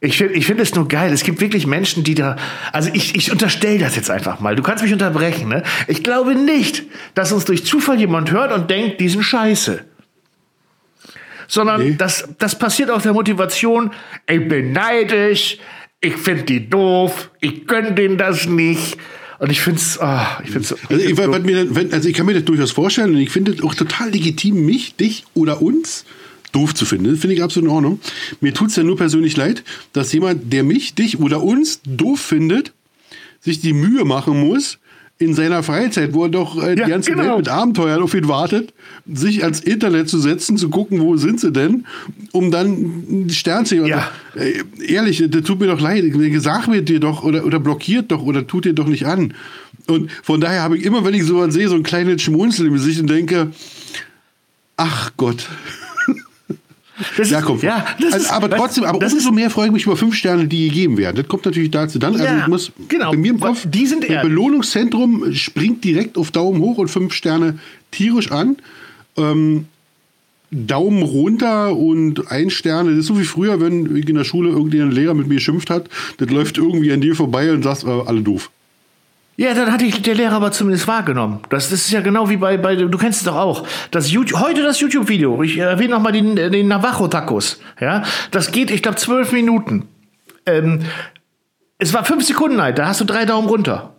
Ich finde ich find es nur geil. Es gibt wirklich Menschen, die da. Also ich, ich unterstelle das jetzt einfach mal. Du kannst mich unterbrechen, ne? Ich glaube nicht, dass uns durch Zufall jemand hört und denkt, die sind scheiße. Sondern Nee. das, das passiert aus der Motivation, ich bin neidisch, ich finde die doof, ich gönn denen das nicht. Und ich finde es. ah, ich find's so, Also ich, mir wenn, also ich kann mir das durchaus vorstellen und ich finde es auch total legitim, mich, dich oder uns doof zu finden. Finde ich absolut in Ordnung. Mir tut es ja nur persönlich leid, dass jemand, der mich, dich oder uns doof findet, sich die Mühe machen muss, in seiner Freizeit, wo er doch äh, Ja, die ganze genau. Welt mit Abenteuern auf ihn wartet, sich ans Internet zu setzen, zu gucken, wo sind sie denn, um dann einen Stern zu Ja. äh, ehrlich, das tut mir doch leid. Sag mir dir doch oder, oder blockiert doch oder tut dir doch nicht an. Und von daher habe ich immer, wenn ich sowas sehe, so ein kleines Schmunzeln im Gesicht und denke, ach Gott. Das Ja, ist-. Ja, das also, ist, aber trotzdem, aber umso mehr freue ich mich über fünf Sterne, die gegeben werden. Das kommt natürlich dazu dann. also Ja, ich muss genau, bei mir im Kopf, die sind das Belohnungszentrum springt direkt auf Daumen hoch und fünf Sterne tierisch an. Ähm, Daumen runter und ein Sterne. Das ist so wie früher, wenn in der Schule irgendein Lehrer mit mir geschimpft hat. Das läuft irgendwie an dir vorbei und sagst, äh, alle doof. Ja, dann hatte ich der Lehrer aber zumindest wahrgenommen. Das, das ist ja genau wie bei, bei du kennst es doch auch. Das YouTube, heute das YouTube-Video. Ich erwähne nochmal den, den Navajo-Tacos. Ja, das geht, ich glaube, zwölf Minuten. Ähm, es war fünf Sekunden alt, da hast du drei Daumen runter.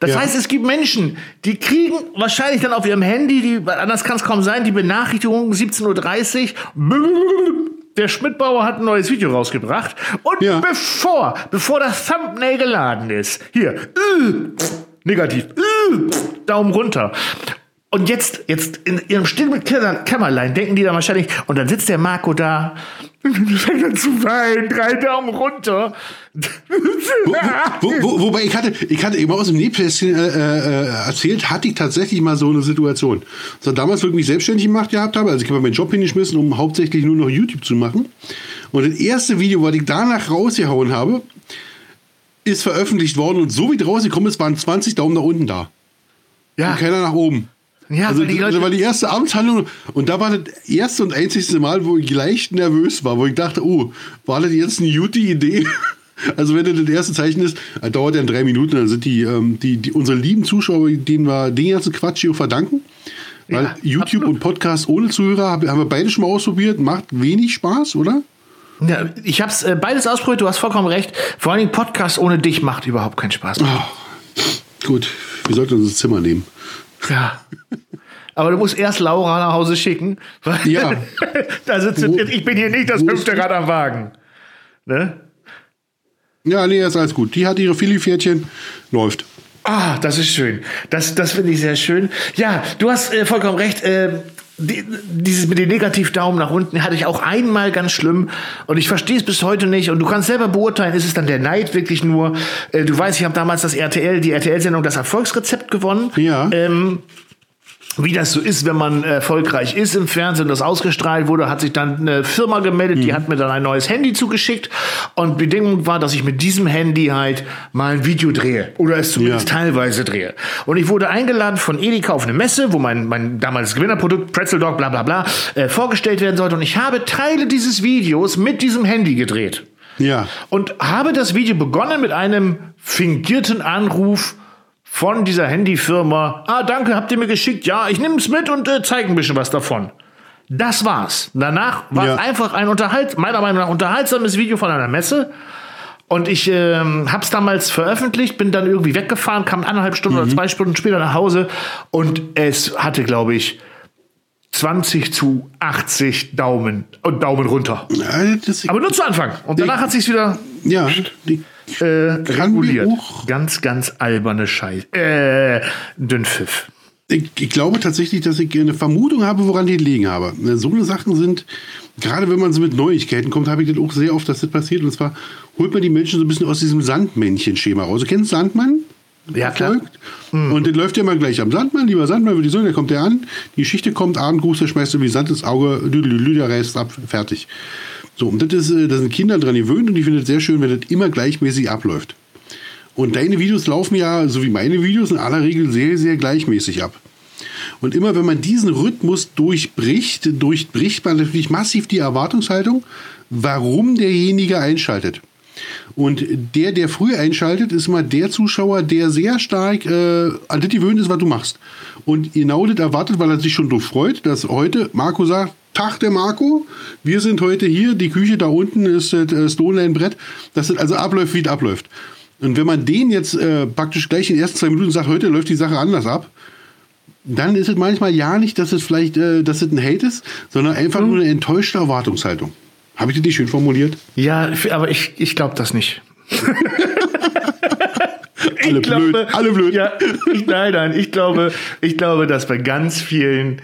Das Ja. heißt, es gibt Menschen, die kriegen wahrscheinlich dann auf ihrem Handy, die, anders kann es kaum sein, die Benachrichtigung 17.30 Uhr. Der Schmidtbauer hat ein neues Video rausgebracht. Und Ja. bevor, bevor das Thumbnail geladen ist, hier, äh, negativ, äh, Daumen runter. Und jetzt, jetzt in ihrem stillen Kämmer- Kämmerlein denken die dann wahrscheinlich, und dann sitzt der Marco da, und fängt an zu weinen, drei Daumen runter. Wo, wo, wobei ich hatte, ich hatte eben aus dem Nähplätzchen äh, äh, erzählt, hatte ich tatsächlich mal so eine Situation. So, damals, wo ich mich selbstständig gemacht gehabt habe, also ich habe meinen Job hingeschmissen, um hauptsächlich nur noch YouTube zu machen. Und das erste Video, was ich danach rausgehauen habe, ist veröffentlicht worden und so wie es rausgekommen ist, waren 20 Daumen nach unten da. Ja, Und keiner nach oben. Ja Also weil die das Leute, war die erste Amtshandlung und da war das erste und einzigste Mal, wo ich leicht nervös war, wo ich dachte, oh, war das jetzt eine gute Idee? Also wenn das das erste Zeichen ist, äh, dauert ja drei Minuten, dann sind die, ähm, die, die unsere lieben Zuschauer, denen wir den ganzen Quatsch hier verdanken. Weil Ja, YouTube absolut. und Podcast ohne Zuhörer haben, wir beide schon mal ausprobiert, macht wenig Spaß, oder? ja, ich habe äh, beides ausprobiert, du hast vollkommen recht. Vor allen Dingen Podcast ohne dich macht überhaupt keinen Spaß mehr. Gut, wir sollten uns das Zimmer nehmen. Ja. Aber du musst erst Laura nach Hause schicken. Weil Ja. da sitzt Wo- ich bin hier nicht das fünfte? Rad am Wagen. Ne? Ja, nee, ist alles gut. Die hat ihre Philly-Pferdchen, läuft. Ah, das ist schön. Das, das finde ich sehr schön. Ja, du hast äh, vollkommen recht. Äh, die, dieses mit den Negativdaumen nach unten hatte ich auch einmal ganz schlimm und ich verstehe es bis heute nicht und du kannst selber beurteilen, ist es dann der Neid wirklich nur? Äh, du weißt, ich habe damals das RTL, die RTL-Sendung das Erfolgsrezept gewonnen. Ja. Ähm, wie das so ist, wenn man erfolgreich ist im Fernsehen, das ausgestrahlt wurde, hat sich dann eine Firma gemeldet, Mhm. die hat mir dann ein neues Handy zugeschickt und Bedingung war, dass ich mit diesem Handy halt mal ein Video drehe oder es zumindest Ja. teilweise drehe. Und ich wurde eingeladen von Edeka auf eine Messe, wo mein, mein damaliges Gewinnerprodukt Pretzel Dog bla bla bla äh, vorgestellt werden sollte und ich habe Teile dieses Videos mit diesem Handy gedreht. Ja. Und habe das Video begonnen mit einem fingierten Anruf von dieser Handyfirma. Ah, danke, habt ihr mir geschickt? Ja, ich nehme es mit und äh, zeige ein bisschen was davon. Das war's. Danach war Ja. es einfach ein unterhalt, meiner Meinung nach unterhaltsames Video von einer Messe. Und ich ähm, habe es damals veröffentlicht, bin dann irgendwie weggefahren, kam eineinhalb Stunden oder zwei Stunden später nach Hause und es hatte, glaube ich, 20 zu 80 Daumen und Daumen runter. Ja, Aber nur zu Anfang. Und danach hat sich's wieder ja, die, äh, reguliert. Ganz, ganz alberne Scheiße. Äh, Dünnpfiff. ich, ich glaube tatsächlich, dass ich eine Vermutung habe, woran die liegen habe. So eine Sachen sind, gerade wenn man so mit Neuigkeiten kommt, habe ich das auch sehr oft, dass das passiert. Und zwar holt man die Menschen so ein bisschen aus diesem Sandmännchen-Schema raus. Du kennst Sandmann? Ja, klar. Folgt? Und der läuft ja immer gleich am Sandmann, lieber Sandmann, würde ich sagen, der kommt der an, die Geschichte kommt, Abendgruß, der schmeißt irgendwie Sand ins Auge, der reißt ab, fertig. So, und das ist, äh, da sind Kinder dran gewöhnt und ich finde es sehr schön, wenn das immer gleichmäßig abläuft. Und deine Videos laufen ja, so wie meine Videos, in aller Regel sehr, sehr gleichmäßig ab. Und immer wenn man diesen Rhythmus durchbricht, durchbricht man natürlich massiv die Erwartungshaltung, warum derjenige einschaltet. Und der, der früh einschaltet, ist immer der Zuschauer, der sehr stark äh, an das gewöhnt ist, was du machst. Und genau das erwartet, weil er sich schon drauf freut, dass heute Marco sagt, Tag der Marco, wir sind heute hier, die Küche da unten ist das dass das also abläuft, wie es abläuft. Und wenn man den jetzt äh, praktisch gleich in den ersten zwei Minuten sagt, heute läuft die Sache anders ab, dann ist es manchmal ja nicht, dass es vielleicht, äh, dass es ein Hate ist, sondern einfach nur eine enttäuschte Erwartungshaltung. Habe ich das nicht schön formuliert? Ja, aber ich, ich glaube das nicht. Alle blöd, alle blöd. Ja, ich, nein, nein, ich glaube, ich glaube, dass bei ganz vielen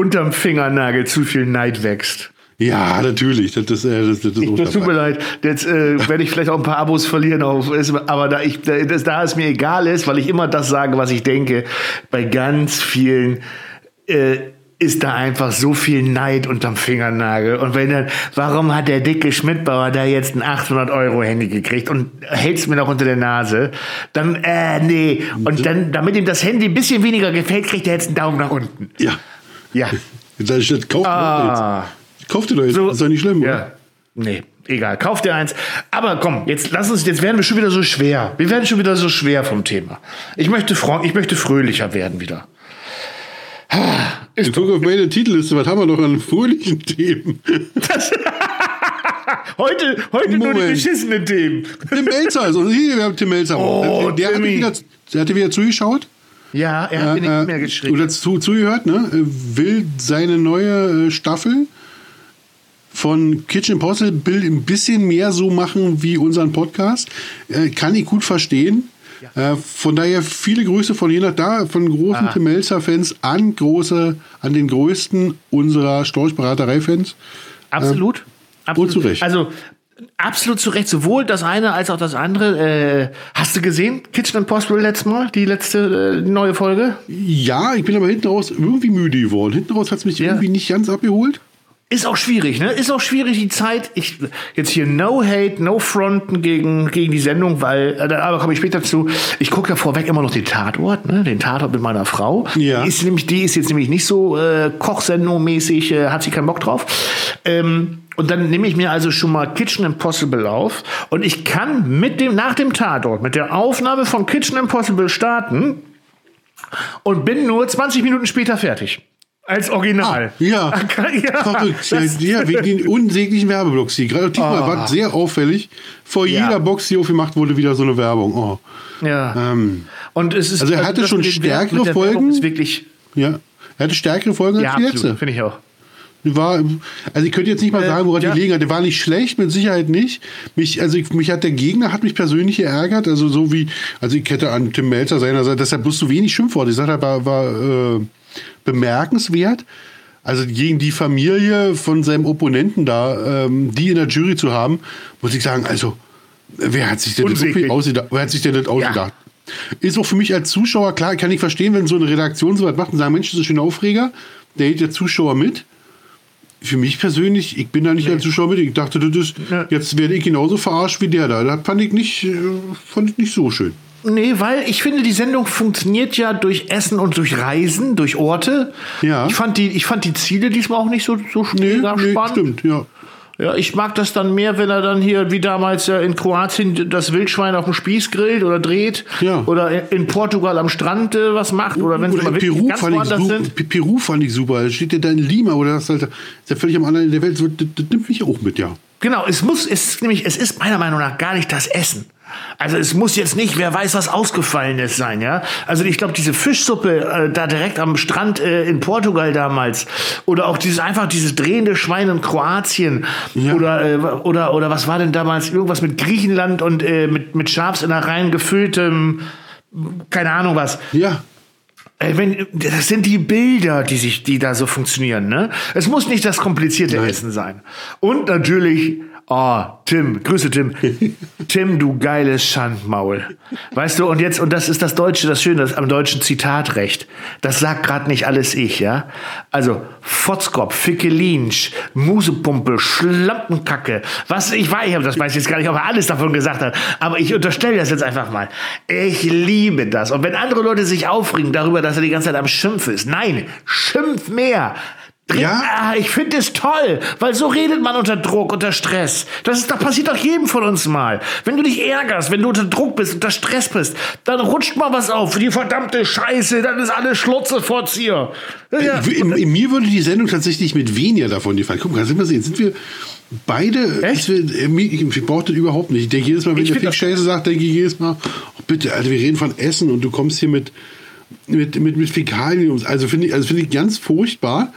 unterm Fingernagel zu viel Neid wächst. Ja, natürlich. Das, ist, äh, das, das Das tut mir leid. Jetzt äh, werde ich vielleicht auch ein paar Abos verlieren, auf, ist- aber da, ich, da, das, da es mir egal ist, weil ich immer das sage, was ich denke, bei ganz vielen äh, ist da einfach so viel Neid unterm Fingernagel. Und wenn dann, warum hat der dicke Schmidtbauer da jetzt ein 800 Euro Handy gekriegt und hält's mir noch unter der Nase? Dann, äh, nee. Und dann, damit ihm das Handy ein bisschen weniger gefällt, kriegt er jetzt einen Daumen nach unten. Ja. Ja. Jetzt das kauft Ah. jetzt. Kauft ihr doch jetzt. So- das ist doch nicht schlimm, oder? Ja. Nee, egal. Kauf dir eins. Aber komm, jetzt lass uns, jetzt werden wir schon wieder so schwer. Wir werden schon wieder so schwer vom Thema. Ich möchte, ich möchte fröhlicher werden wieder. Ich gucke auf meine Titelliste, was haben wir noch an fröhlichen Themen? Heute, heute nur die beschissenen Themen. Tim Melzer also hier, wir haben Tim Melzer. Oh, der, hat Timmy. wieder, der hatte wieder zugeschaut. Ja, er hat mir Äh, nicht mehr geschrieben. Oder zu, zugehört, ne? Äh, Will seine neue äh, Staffel von Kitchen Impossible ein bisschen mehr so machen wie unseren Podcast. Äh, kann ich gut verstehen. Äh, von daher viele Grüße von hier nach da, von großen Ah. Tim Melzer-Fans an große, an den größten unserer Storchberaterei-Fans. Absolut. absolut. zu Recht. Also, absolut zu Recht. Sowohl das eine als auch das andere. Äh, hast du gesehen? Kitchen Impossible letztes Mal? Die letzte, äh, neue Folge? Ja, ich bin aber hinten raus irgendwie müde geworden. Hinten raus hat es mich Ja. irgendwie nicht ganz abgeholt. Ist auch schwierig, ne? Ist auch schwierig die Zeit. Ich jetzt hier no hate, no fronten gegen gegen die Sendung, weil äh, aber komme ich später zu. Ich gucke ja vorweg immer noch den Tatort, ne? Den Tatort mit meiner Frau. Ja. Die ist nämlich die ist jetzt nämlich nicht so äh, Kochsendung mäßig, äh, hat sie keinen Bock drauf. Ähm, und dann nehme ich mir also schon mal Kitchen Impossible auf und ich kann mit dem nach dem Tatort mit der Aufnahme von Kitchen Impossible starten und bin nur 20 Minuten später fertig. Als Original. Ja, ja, verrückt. ja, wegen den unsäglichen Werbeblocks hier. Gerade diesmal Oh. war sehr auffällig. Vor Ja. jeder Box, die aufgemacht wurde, wieder so eine Werbung. Oh. Ja. Ähm, Und es ist Also er hatte das schon stärkere Folgen. Ist wirklich, ja. Er hatte stärkere Folgen ja, als die letzte. finde ich auch. War, also ich könnte jetzt nicht mal Äh, sagen, woran ja. die liegen hat. Der war nicht schlecht, mit Sicherheit nicht. Mich, also ich, mich hat der Gegner hat mich persönlich geärgert. Also so wie, also ich hätte an Tim Melzer seiner Seite, deshalb bloß so wenig Schimpfworte. Ich sagte, er war, war äh, bemerkenswert. Also gegen die Familie von seinem Opponenten da, ähm, die in der Jury zu haben, muss ich sagen, also wer hat sich denn das Unsäglich. wirklich ausgedacht? Wer hat sich denn das ausgedacht? Ist auch für mich als Zuschauer klar, kann ich verstehen, wenn so eine Redaktion so was macht und sagen, Mensch, das ist ein schöner Aufreger, der hält der Zuschauer mit. Für mich persönlich, ich bin da nicht als Zuschauer mit. Ich dachte, das ist, Ja. jetzt werde ich genauso verarscht wie der da. Das fand ich nicht, äh, fand ich nicht so schön. Nee, weil ich finde, die Sendung funktioniert ja durch Essen und durch Reisen, durch Orte. Ja. Ich fand die, ich fand die Ziele diesmal auch nicht so, so Nee, nee spannend. stimmt, ja. Ja, ich mag das dann mehr, wenn er dann hier, wie damals äh, in Kroatien, das Wildschwein auf dem Spieß grillt oder dreht. Ja. Oder in Portugal am Strand äh, was macht. Oder wenn sie Oder mal in wirklich Peru ganz fand, ich woanders super, sind. Peru fand ich super. Da steht ja da in Lima oder das halt, ist ja völlig am anderen Ende der Welt. So, Das, das nimmt mich auch mit, ja. Genau, es muss, es ist nämlich, es ist meiner Meinung nach gar nicht das Essen. Also es muss jetzt nicht, wer weiß was Ausgefallenes sein, ja. Also ich glaube, diese Fischsuppe äh, da direkt am Strand äh, in Portugal damals oder auch dieses einfach dieses drehende Schwein in Kroatien Ja. oder äh, oder oder was war denn damals irgendwas mit Griechenland und äh, mit mit Schafsinnereien gefülltem keine Ahnung was. Ja. Ey, wenn, das sind die Bilder, die sich, die da so funktionieren, ne? Es muss nicht das komplizierte Essen sein. Und natürlich, oh, Tim, Grüße Tim. Tim, du geiles Schandmaul. Weißt du, und jetzt, und das ist das Deutsche, das Schöne, das am deutschen Zitatrecht. Das sagt gerade nicht alles ich, ja? Also, Fotzkopf, Fickelinsch, Musepumpe, Schlampenkacke. Was, ich weiß, das weiß ich jetzt gar nicht, ob er alles davon gesagt hat. Aber ich unterstelle das jetzt einfach mal. Ich liebe das. Und wenn andere Leute sich aufregen darüber, dass er die ganze Zeit am Schimpfen ist. Nein, schimpf mehr. Ja? Ah, ich finde es toll, weil so redet man unter Druck, unter Stress. Das, ist, das passiert doch jedem von uns mal. Wenn du dich ärgerst, wenn du unter Druck bist, unter Stress bist, dann rutscht mal was auf. Die verdammte Scheiße, dann ist alles Schlotze vor dir. Ja, In, in mir würde die Sendung tatsächlich mit weniger davon gefallen. Guck mal, sind wir, sehen, sind wir beide. Echt? Ich, will- mir- ich, brauche das überhaupt nicht. Ich denke jedes Mal, wenn Ich der find Fick Scheiße sagt, denke ich jedes Mal, oh, bitte, Alter, wir reden von Essen und du kommst hier mit, mit, mit, mit Fäkalien. Also finde ich, also finde ich ganz furchtbar.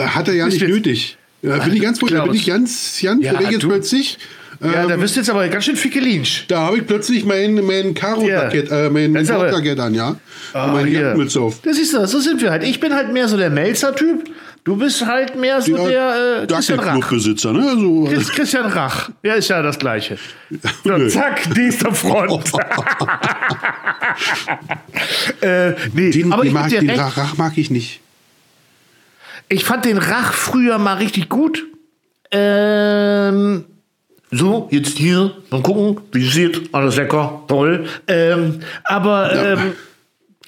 Hat er ja Bist nicht nötig. Ja, finde ich ganz furchtbar. Da bin ich ganz, ganz, Ja, da bin jetzt du- plötzlich. ja, ähm, da wirst du jetzt aber ganz schön fickelinsch. da habe ich plötzlich mein, mein Karo-Jackett, Ja. äh, mein Jackett an, ja. Ah, und meine hier. Jackenmütze auf. Das ist das, so sind wir halt. Ich bin halt mehr so der Melzer-Typ. Du bist halt mehr so der äh, Christian Rach. Dackelclubbesitzer, ne? Also, Chris- Christian Rach. Ja, ist ja das Gleiche. So, zack, nächster Front. äh, nee, Den, aber den, mag, den Rach, Rach mag ich nicht. Ich fand den Rach früher mal richtig gut. Ähm, so, jetzt hier, mal gucken, wie es sieht. Alles lecker, toll. Ähm, aber, Ja. ähm,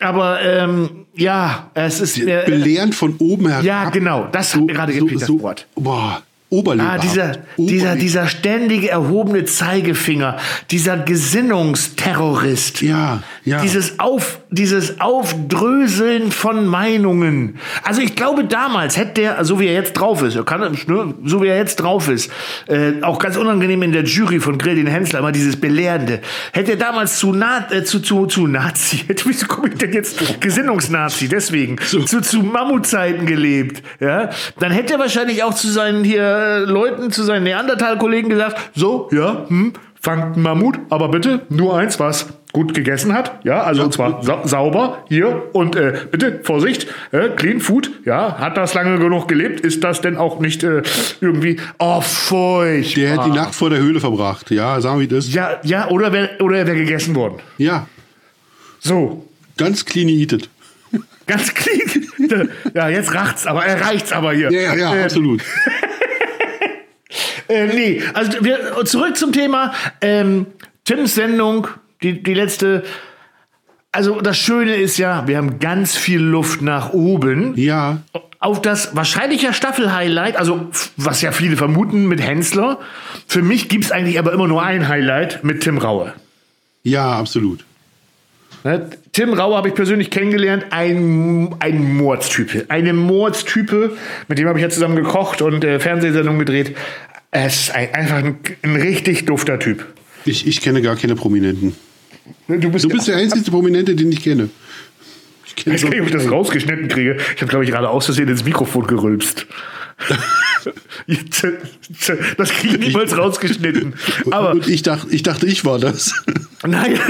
aber, ähm, ja, es ist. Äh, Belehrend von oben her. ja, genau, das mir gerade gefehlt, das Wort. Boah, Oberlippenhaft. Ah, dieser, dieser, Oberlip- dieser ständige erhobene Zeigefinger, dieser Gesinnungsterrorist. Ja, ja. Dieses, Auf, dieses Aufdröseln von Meinungen. Also ich glaube damals hätte der, so wie er jetzt drauf ist, kann, ne, so wie er jetzt drauf ist, äh, auch ganz unangenehm in der Jury von Grillin Hensler, immer dieses Belehrende, hätte er damals zu, Na, äh, zu, zu, zu Nazi, wieso komme ich denn jetzt Gesinnungsnazi, deswegen, zu, zu Mammutzeiten gelebt, ja, dann hätte er wahrscheinlich auch zu seinen hier äh, Leuten, zu seinen Neandertal-Kollegen gesagt, so, ja, hm, fangt einen Mammut, aber bitte nur eins, was gut gegessen hat, ja, also und zwar sa sauber hier und äh, bitte Vorsicht, äh, Clean Food, ja, hat das lange genug gelebt, ist das denn auch nicht äh, irgendwie, oh furchtbar. Der hat die Nacht vor der Höhle verbracht. Ja, sagen wir das. ja, ja, oder wär, oder er wäre gegessen worden. Ja, So, ganz clean eated. ganz clean. ja, jetzt racht's, aber er reicht's aber hier. Ja, ja, ja, Äh, absolut. Äh, nee, also wir, zurück zum Thema. Ähm, Tims Sendung, die, die letzte. Also das Schöne ist ja, wir haben ganz viel Luft nach oben. Ja, Auf das wahrscheinliche Staffel-Highlight, also was ja viele vermuten mit Hensler. Für mich gibt's eigentlich aber immer nur ein Highlight mit Tim Raue. ja, absolut. Ne? Tim Raue habe ich persönlich kennengelernt, ein, ein Mordstype. Eine Mordstype, mit dem habe ich ja zusammen gekocht und äh, Fernsehsendungen gedreht. Er ist ein, einfach ein, ein richtig dufter Typ. Ich, ich kenne gar keine Prominenten. Du bist, Du bist der einzige Prominente, den ich kenne. Ich kenne ich weiß nicht, ob ich das rausgeschnitten kriege. Ich habe, glaube ich, gerade aus Versehen ins Mikrofon gerülpst. das kriege ich niemals rausgeschnitten. Aber Und ich dachte, ich dachte, ich war das. Nein,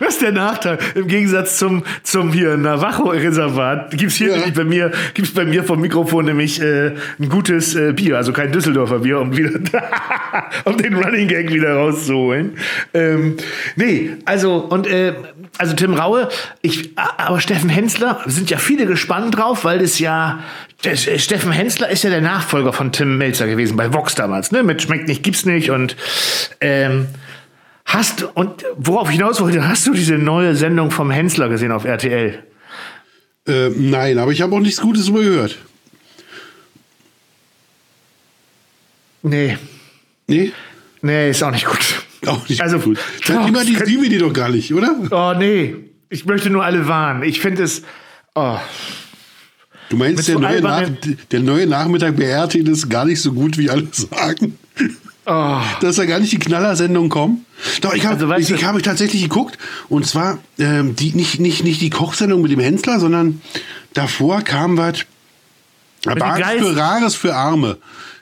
das ist der Nachteil. Im Gegensatz zum, zum hier Navajo-Reservat gibt's hier Ja. bei mir, gibt's bei mir vom Mikrofon nämlich äh, ein gutes äh, Bier, also kein Düsseldorfer Bier, um wieder um den Running Gag wieder rauszuholen. Ähm, nee, also und äh, also Tim Raue, ich, aber Steffen Hensler sind ja viele gespannt drauf, weil das ja das, Steffen Hensler ist ja der Nachfolger von Tim Melzer gewesen bei Vox damals, ne? Mit schmeckt nicht, gibt's nicht und ähm, Hast du, und worauf ich hinaus wollte, hast du diese neue Sendung vom Hensler gesehen auf RTL? äh, nein, aber ich habe auch nichts Gutes darüber gehört. Nee. Nee, Nee, ist auch nicht gut. auch nicht Also, gut. Dann immer die wir die doch gar nicht, oder? Oh, nee. Ich möchte nur alle warnen. Ich finde es. Oh. Du meinst, der, so neue Nach der neue Nachmittag bei RTL ist gar nicht so gut, wie alle sagen. Oh. Dass da gar nicht die Knallersendungen kommen. Doch, ich habe Also, ich, ich hab tatsächlich geguckt. Und zwar ähm, die, nicht, nicht, nicht die Kochsendung mit dem Händler, sondern davor kam was. Bares für Rares für Arme.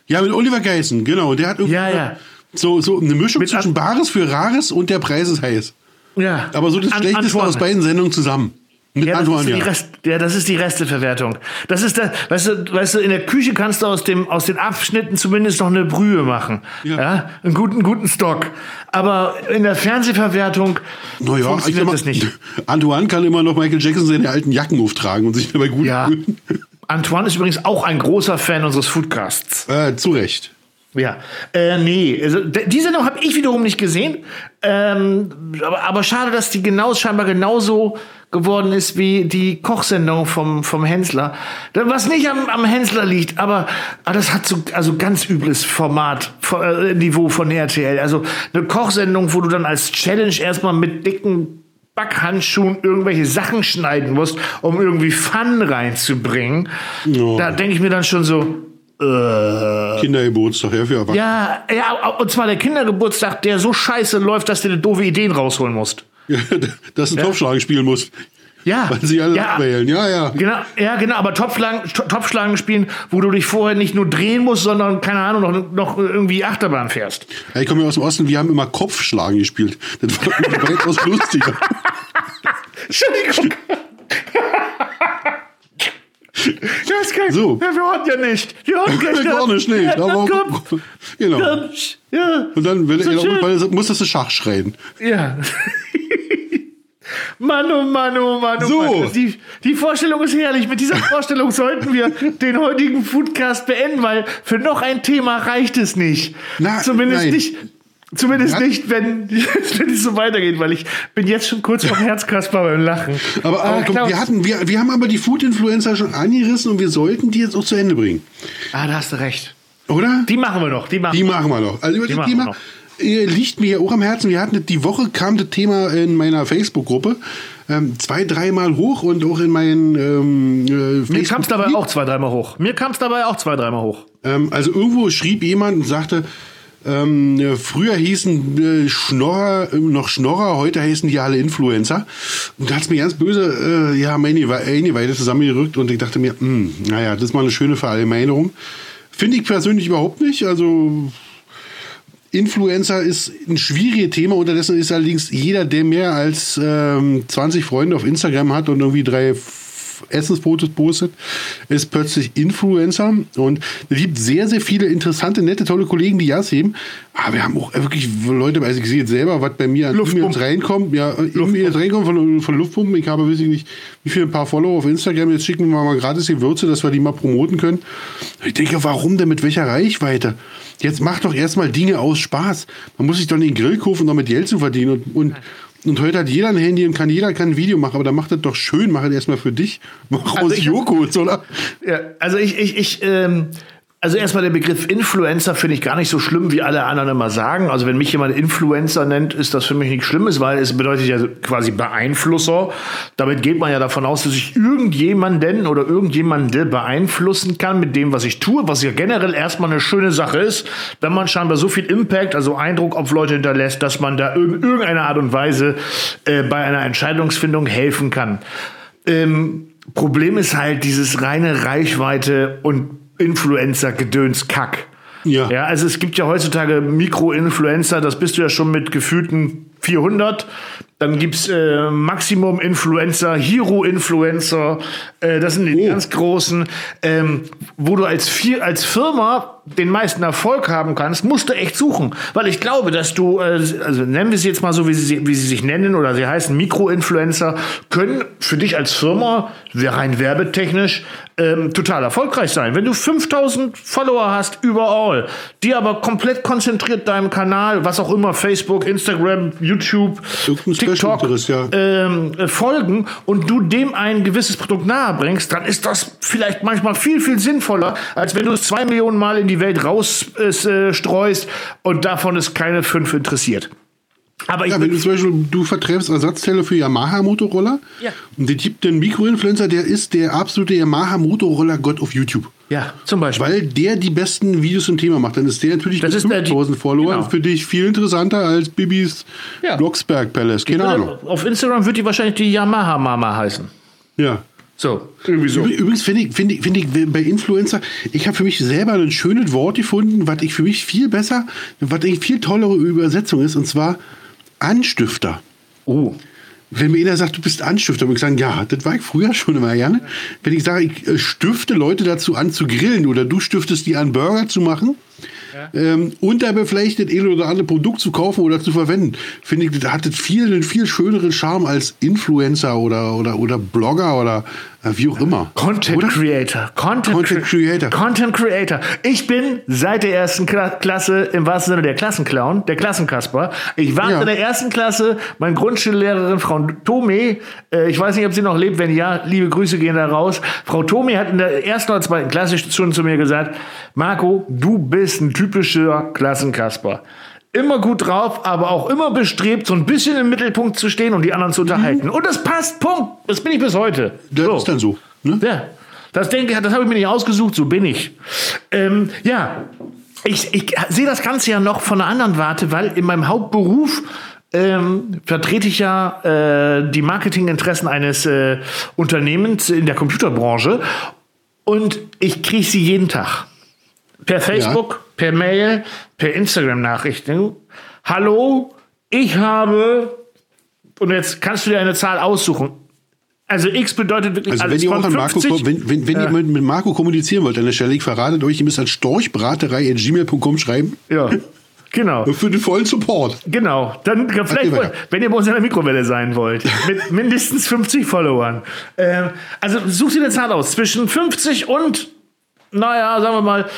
Ja, mit Oliver Geißen, genau. Der hat irgendwie Ja, ja. So, so eine Mischung Mit zwischen Bares für Rares und der Preis ist heiß. Ja. Aber so das An- Schlechteste Antoine. aus beiden Sendungen zusammen. Mit Ja, das, ist Antoine, die. Rest, ja, das ist die Resteverwertung. Das ist das, weißt du, weißt du, in der Küche kannst du aus, dem, aus den Abschnitten zumindest noch eine Brühe machen. Ja. Ja. einen guten, guten Stock. Aber in der Fernsehverwertung Naja, funktioniert mal, das nicht. Antoine kann immer noch Michael Jackson seine alten Jacken auftragen und sich dabei gut Ja. Antoine ist übrigens auch ein großer Fan unseres Foodcasts. Äh, zu Recht. Ja, äh, nee, also, die Sendung habe ich wiederum nicht gesehen. Ähm, aber, aber schade, dass die genau, scheinbar genauso geworden ist wie die Kochsendung vom, vom Hensler. Was nicht am, am Hensler liegt, aber, aber das hat so also ganz übles Format, äh, Niveau von RTL. Also eine Kochsendung, wo du dann als Challenge erstmal mit dicken Backhandschuhen irgendwelche Sachen schneiden musst, um irgendwie Fun reinzubringen. Ja. Da denke ich mir dann schon so, äh, Kindergeburtstag, ja, für Erwachsene. ja, ja, und zwar der Kindergeburtstag, der so scheiße läuft, dass du dir doofe Ideen rausholen musst. Ja. Dass du Topfschlagen spielen musst. Ja. Weil sie alle ja. abwählen. Ja, ja. Genau, ja, genau, aber Topfschlagen, To- Topfschlagen spielen, wo du dich vorher nicht nur drehen musst, sondern, keine Ahnung, noch, noch irgendwie Achterbahn fährst. ja. Ich komme ja aus dem Osten, wir haben immer Kopfschlagen gespielt. Das war weitaus lustiger. Entschuldigung. Das kann, So. Ja, wir hatten ja nicht. Wir hatten gleich Gar nicht. Ja, Aber, Kopf. genau. Kopf. Ja. Und dann wenn, So ja, weil, musstest du Schach schreien. Ja. Mann, oh Mann, oh Mann, oh So. Mann. Die, die Vorstellung ist herrlich. Mit dieser Vorstellung sollten wir den heutigen Foodcast beenden, weil für noch ein Thema reicht es nicht. Na, zumindest nein. nicht. Zumindest Ja. nicht, wenn, wenn es so weitergeht, weil ich bin jetzt schon kurz vom Herzkasper beim Lachen. Aber, Ah, aber komm, Klaus. wir, hatten, wir, wir haben aber die Food-Influencer schon angerissen und wir sollten die jetzt auch zu Ende bringen. Ah, da hast du recht. Oder? Die machen wir noch. Die machen Die wir. machen wir noch. Also über Die wir Thema noch. Liegt mir ja auch am Herzen. Wir hatten die Woche kam das Thema in meiner Facebook-Gruppe ähm, zwei, dreimal hoch und auch in meinen ähm, äh, Mir Facebook- kam es dabei auch zwei, dreimal hoch. Mir kam es dabei auch zwei, dreimal hoch. Ähm, also irgendwo schrieb jemand und sagte, ähm, äh, früher hießen äh, Schnorrer äh, noch Schnorrer, heute heißen die alle Influencer. Und da hat's mir ganz böse, äh, ja, meine Weile zusammengerückt und ich dachte mir, hm, naja, das ist mal eine schöne Verallgemeinerung. Finde ich persönlich überhaupt nicht. Also Influencer ist ein schwieriges Thema. Unterdessen ist allerdings jeder, der mehr als ähm, 20 Freunde auf Instagram hat und irgendwie drei Essensfotos postet, ist plötzlich Influencer. Und es gibt sehr, sehr viele interessante, nette, tolle Kollegen, die Gas heben. Aber wir haben auch wirklich Leute, also ich sehe jetzt selber, was bei mir an Luftpumpen. E-Mails reinkommt. Ja, E-Mails reinkommt von, von Luftpumpen. Ich habe, weiß ich nicht, wie viele paar Follower auf Instagram. Jetzt schicken wir mal gratis die Würze, dass wir die mal promoten können. Ich denke, warum denn mit welcher Reichweite? Jetzt macht doch erstmal Dinge aus Spaß. Man muss sich doch den Grill kaufen, um damit Geld zu verdienen. Und, und, und heute hat jeder ein Handy und kann jeder kann ein Video machen, aber dann macht das doch schön, mach es erstmal für dich. Mach Also aus Joghurt, oder? Ja, also ich, ich, ich, ähm, also erstmal der Begriff Influencer finde ich gar nicht so schlimm, wie alle anderen immer sagen. Also wenn mich jemand Influencer nennt, ist das für mich nichts Schlimmes, weil es bedeutet ja quasi Beeinflusser. Damit geht man ja davon aus, dass ich irgendjemanden oder irgendjemande beeinflussen kann mit dem, was ich tue, was ja generell erstmal eine schöne Sache ist, wenn man scheinbar so viel Impact, also Eindruck auf Leute hinterlässt, dass man da in irgendeiner Art und Weise äh, bei einer Entscheidungsfindung helfen kann. Ähm, Problem ist halt dieses reine Reichweite und Influencer-Gedöns-Kack. Ja. ja. Also es gibt ja heutzutage Mikro-Influencer, das bist du ja schon mit gefühlten 400. Dann gibt's äh, Maximum-Influencer, Hero-Influencer, äh, das sind die Oh. ganz großen, ähm, wo du als, Fi- als Firma den meisten Erfolg haben kannst, musst du echt suchen. Weil ich glaube, dass du, äh, also nennen wir sie jetzt mal so, wie sie, wie sie sich nennen, oder sie heißen Mikro-Influencer, können für dich als Firma, rein werbetechnisch, ähm, total erfolgreich sein. Wenn du 5000 Follower hast, überall, die aber komplett konzentriert deinem Kanal, was auch immer, Facebook, Instagram, YouTube, TikTok, ja. ähm, äh, folgen und du dem ein gewisses Produkt nahe bringst, dann ist das vielleicht manchmal viel, viel sinnvoller, als wenn du es zwei Millionen Mal in die Welt rausstreust äh, streust und davon ist keine fünf interessiert. Aber ich Ja, wenn du zum Beispiel, du vertreibst Ersatzteile für Yamaha-Motorroller Ja. und der gibt einen Mikroinfluencer, der ist der absolute Yamaha-Motorroller-Gott auf YouTube. ja, zum Beispiel. Weil der die besten Videos zum Thema macht. Dann ist der natürlich Das mit ist der- 5000 Follower genau. für dich viel interessanter als Bibis Ja. Blocksberg Palace. Keine Ahnung. Auf Instagram wird die wahrscheinlich die Yamaha-Mama heißen. Ja. So, irgendwie so. Übr- Übrigens finde ich, finde ich, finde ich bei Influencer, ich habe für mich selber ein schönes Wort gefunden, was ich für mich viel besser, was eigentlich viel tollere Übersetzung ist, und zwar Anstifter. Oh. Wenn mir einer sagt, du bist Anstifter, würde ich sagen, ja, das war ich früher schon immer gerne. Wenn ich sage, ich äh, stifte Leute dazu an zu grillen oder du stiftest die an Burger zu machen ähm, das eine oder andere Produkt zu kaufen oder zu verwenden, finde ich, hat das viel, einen viel schöneren Charme als Influencer oder, oder, oder Blogger oder äh, wie auch immer. Content Oder? Creator. Content, Content Cre- Creator. Content Creator. Ich bin seit der ersten Kla Klasse im wahrsten Sinne der Klassenclown, der Klassenkasper. Ich war Ja. in der ersten Klasse, meine Grundschullehrerin Frau Tome, äh, ich weiß nicht, ob sie noch lebt, wenn ja, liebe Grüße gehen da raus. Frau Tome hat in der ersten oder zweiten Klasse schon zu mir gesagt, Marco, du bist ein typischer Klassenkasper. Immer gut drauf, aber auch immer bestrebt, so ein bisschen im Mittelpunkt zu stehen und die anderen zu unterhalten. Und das passt, Punkt. Das bin ich bis heute. Das So. ist dann so. Ne? Ja, das denke ich, das habe ich mir nicht ausgesucht, so bin ich. Ähm, ja, ich, ich sehe das Ganze ja noch von einer anderen Warte, weil in meinem Hauptberuf ähm, vertrete ich ja äh, die Marketinginteressen eines äh, Unternehmens in der Computerbranche und ich kriege sie jeden Tag. Per Facebook, per Mail, per Instagram-Nachrichten. Hallo, ich habe, und jetzt kannst du dir eine Zahl aussuchen. Also X bedeutet wirklich Also wenn alles ihr auch von an Marco, 50 ko- wenn, wenn, wenn ihr mit, mit Marco kommunizieren wollt an der Stelle, ich verrate euch, ihr müsst an storchbraterei.gmail.com schreiben. Ja, genau. Für den vollen Support. Genau. Dann vielleicht, weiter. wenn ihr bei uns in der Mikrowelle sein wollt, mit mindestens 50 Followern. Ähm, also sucht ihr eine Zahl aus. Zwischen 50 und, naja, sagen wir mal,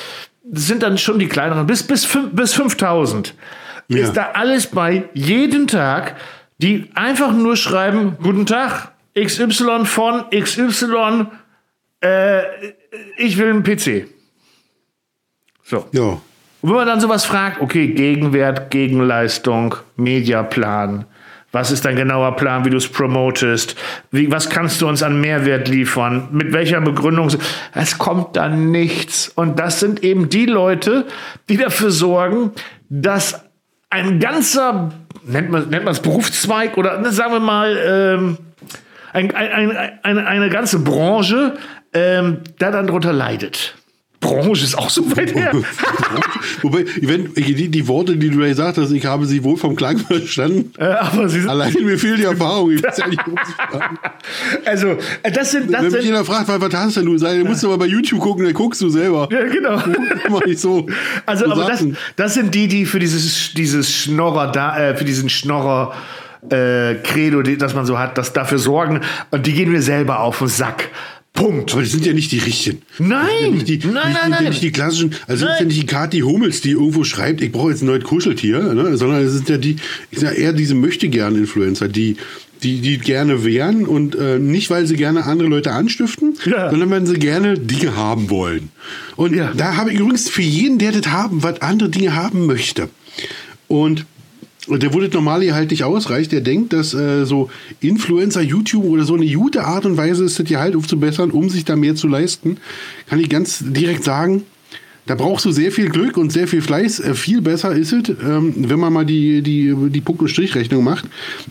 sind dann schon die kleineren, bis, bis, bis 5000. Ja. Ist da alles bei, jeden Tag, die einfach nur schreiben, guten Tag, XY von XY, äh, ich will einen PC. So. Ja. Und wenn man dann sowas fragt, okay, Gegenwert, Gegenleistung, Mediaplan, was ist dein genauer Plan, wie du es promotest, wie, was kannst du uns an Mehrwert liefern, mit welcher Begründung, es kommt dann nichts. Und das sind eben die Leute, die dafür sorgen, dass ein ganzer, nennt man nennt es Berufszweig oder ne, sagen wir mal, ähm, ein, ein, ein, eine, eine ganze Branche ähm, da dann drunter leidet. Branche ist auch so weit her. Wobei, wenn, die, die Worte, die du da gesagt hast, ich habe sie wohl vom Klang verstanden. Äh, aber sie sind, Allein mir fehlt die Erfahrung. Ich ja nicht, fragen. also, äh, das sind, das Wenn mich jeder fragt, was, was hast denn du? Sag, du musst aber bei YouTube gucken, dann guckst du selber. ja, genau. Mach ich so. Also, so aber das, das sind die, die für dieses, dieses Schnorrer da, äh, für diesen Schnorrer, äh, Credo, die, das man so hat, das dafür sorgen, und die gehen mir selber auf den Sack. Punkt. Aber das sind ja nicht die richtigen. Nein, Nicht die, nein, nicht, nein, nein. nicht die klassischen, also Nein. sind ja nicht die Kati Hummels, die irgendwo schreibt, ich brauche jetzt ein neues Kuscheltier, ne? sondern es sind ja die, ich sag eher diese möchte gerne Influencer, die, die, die gerne wären und äh, nicht, weil sie gerne andere Leute anstiften, Ja. sondern weil sie gerne Dinge haben wollen. Und Ja. da habe ich übrigens für jeden, der das haben, was andere Dinge haben möchte. Und der, wo das normale halt nicht ausreicht, der denkt, dass äh, so Influencer, YouTube oder so eine gute Art und Weise ist, das Gehalt aufzubessern, um sich da mehr zu leisten, kann ich ganz direkt sagen, da brauchst du sehr viel Glück und sehr viel Fleiß. Äh, viel besser ist es, ähm, wenn man mal die, die, die Punkt- und Strichrechnung macht,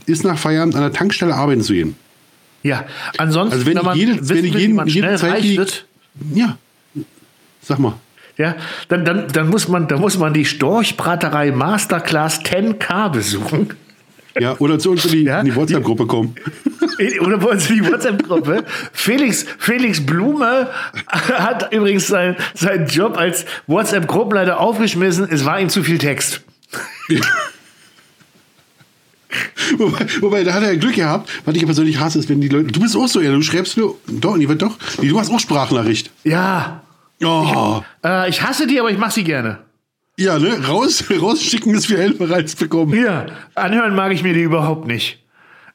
ist nach Feierabend an der Tankstelle arbeiten zu gehen. Ja, ansonsten, Also wenn wenn man jede- wenn will, jeden- wie man jede schnell Zeit, reich die- Ja, sag mal. Ja, dann, dann, dann, muss man, dann muss man die Storchbraterei Masterclass 10K besuchen. Ja, oder zu uns in die, Ja, die WhatsApp-Gruppe kommen. Oder wollen Sie die WhatsApp-Gruppe? Felix, Felix Blume hat übrigens sein, seinen Job als WhatsApp-Gruppenleiter aufgeschmissen. Es war ihm zu viel Text. Wobei, wobei, da hat er ja Glück gehabt. Was ich persönlich hasse, ist, wenn die Leute. Du bist auch so, ja, du schreibst nur. Doch, nee, doch. Nee, du hast auch Sprachnachricht. Ja, Oh. äh, ich hasse die, aber ich mache sie gerne. Ja, ne? Raus, rausschicken ist viel helfer als bekommen. Ja, anhören mag ich mir die überhaupt nicht.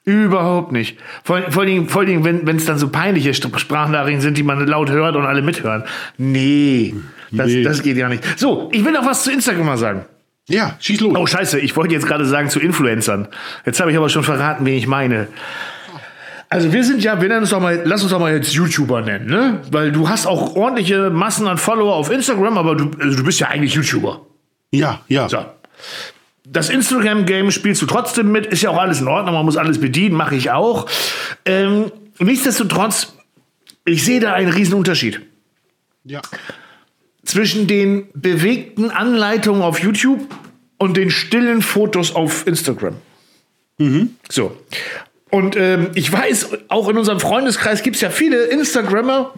Überhaupt nicht. Vor, vor allen Dingen, vor allen Dingen wenn es dann so peinliche Sprachnachrichten sind, die man laut hört und alle mithören. Nee, das, Nee. das geht ja nicht. So, ich will noch was zu Instagram mal sagen. Ja, schieß los. Oh, scheiße, ich wollte jetzt gerade sagen zu Influencern. Jetzt habe ich aber schon verraten, wen ich meine. Also wir sind ja, wir nennen uns doch mal, lass uns doch mal jetzt YouTuber nennen, ne? Weil du hast auch ordentliche Massen an Follower auf Instagram, aber du, also du bist ja eigentlich YouTuber. Ja, ja. So. Das Instagram-Game spielst du trotzdem mit, ist ja auch alles in Ordnung, man muss alles bedienen, mache ich auch. Ähm, nichtsdestotrotz, ich sehe da einen riesen Unterschied Ja. zwischen den bewegten Anleitungen auf YouTube und den stillen Fotos auf Instagram. So. Und ähm, ich weiß, auch in unserem Freundeskreis gibt es ja viele Instagrammer,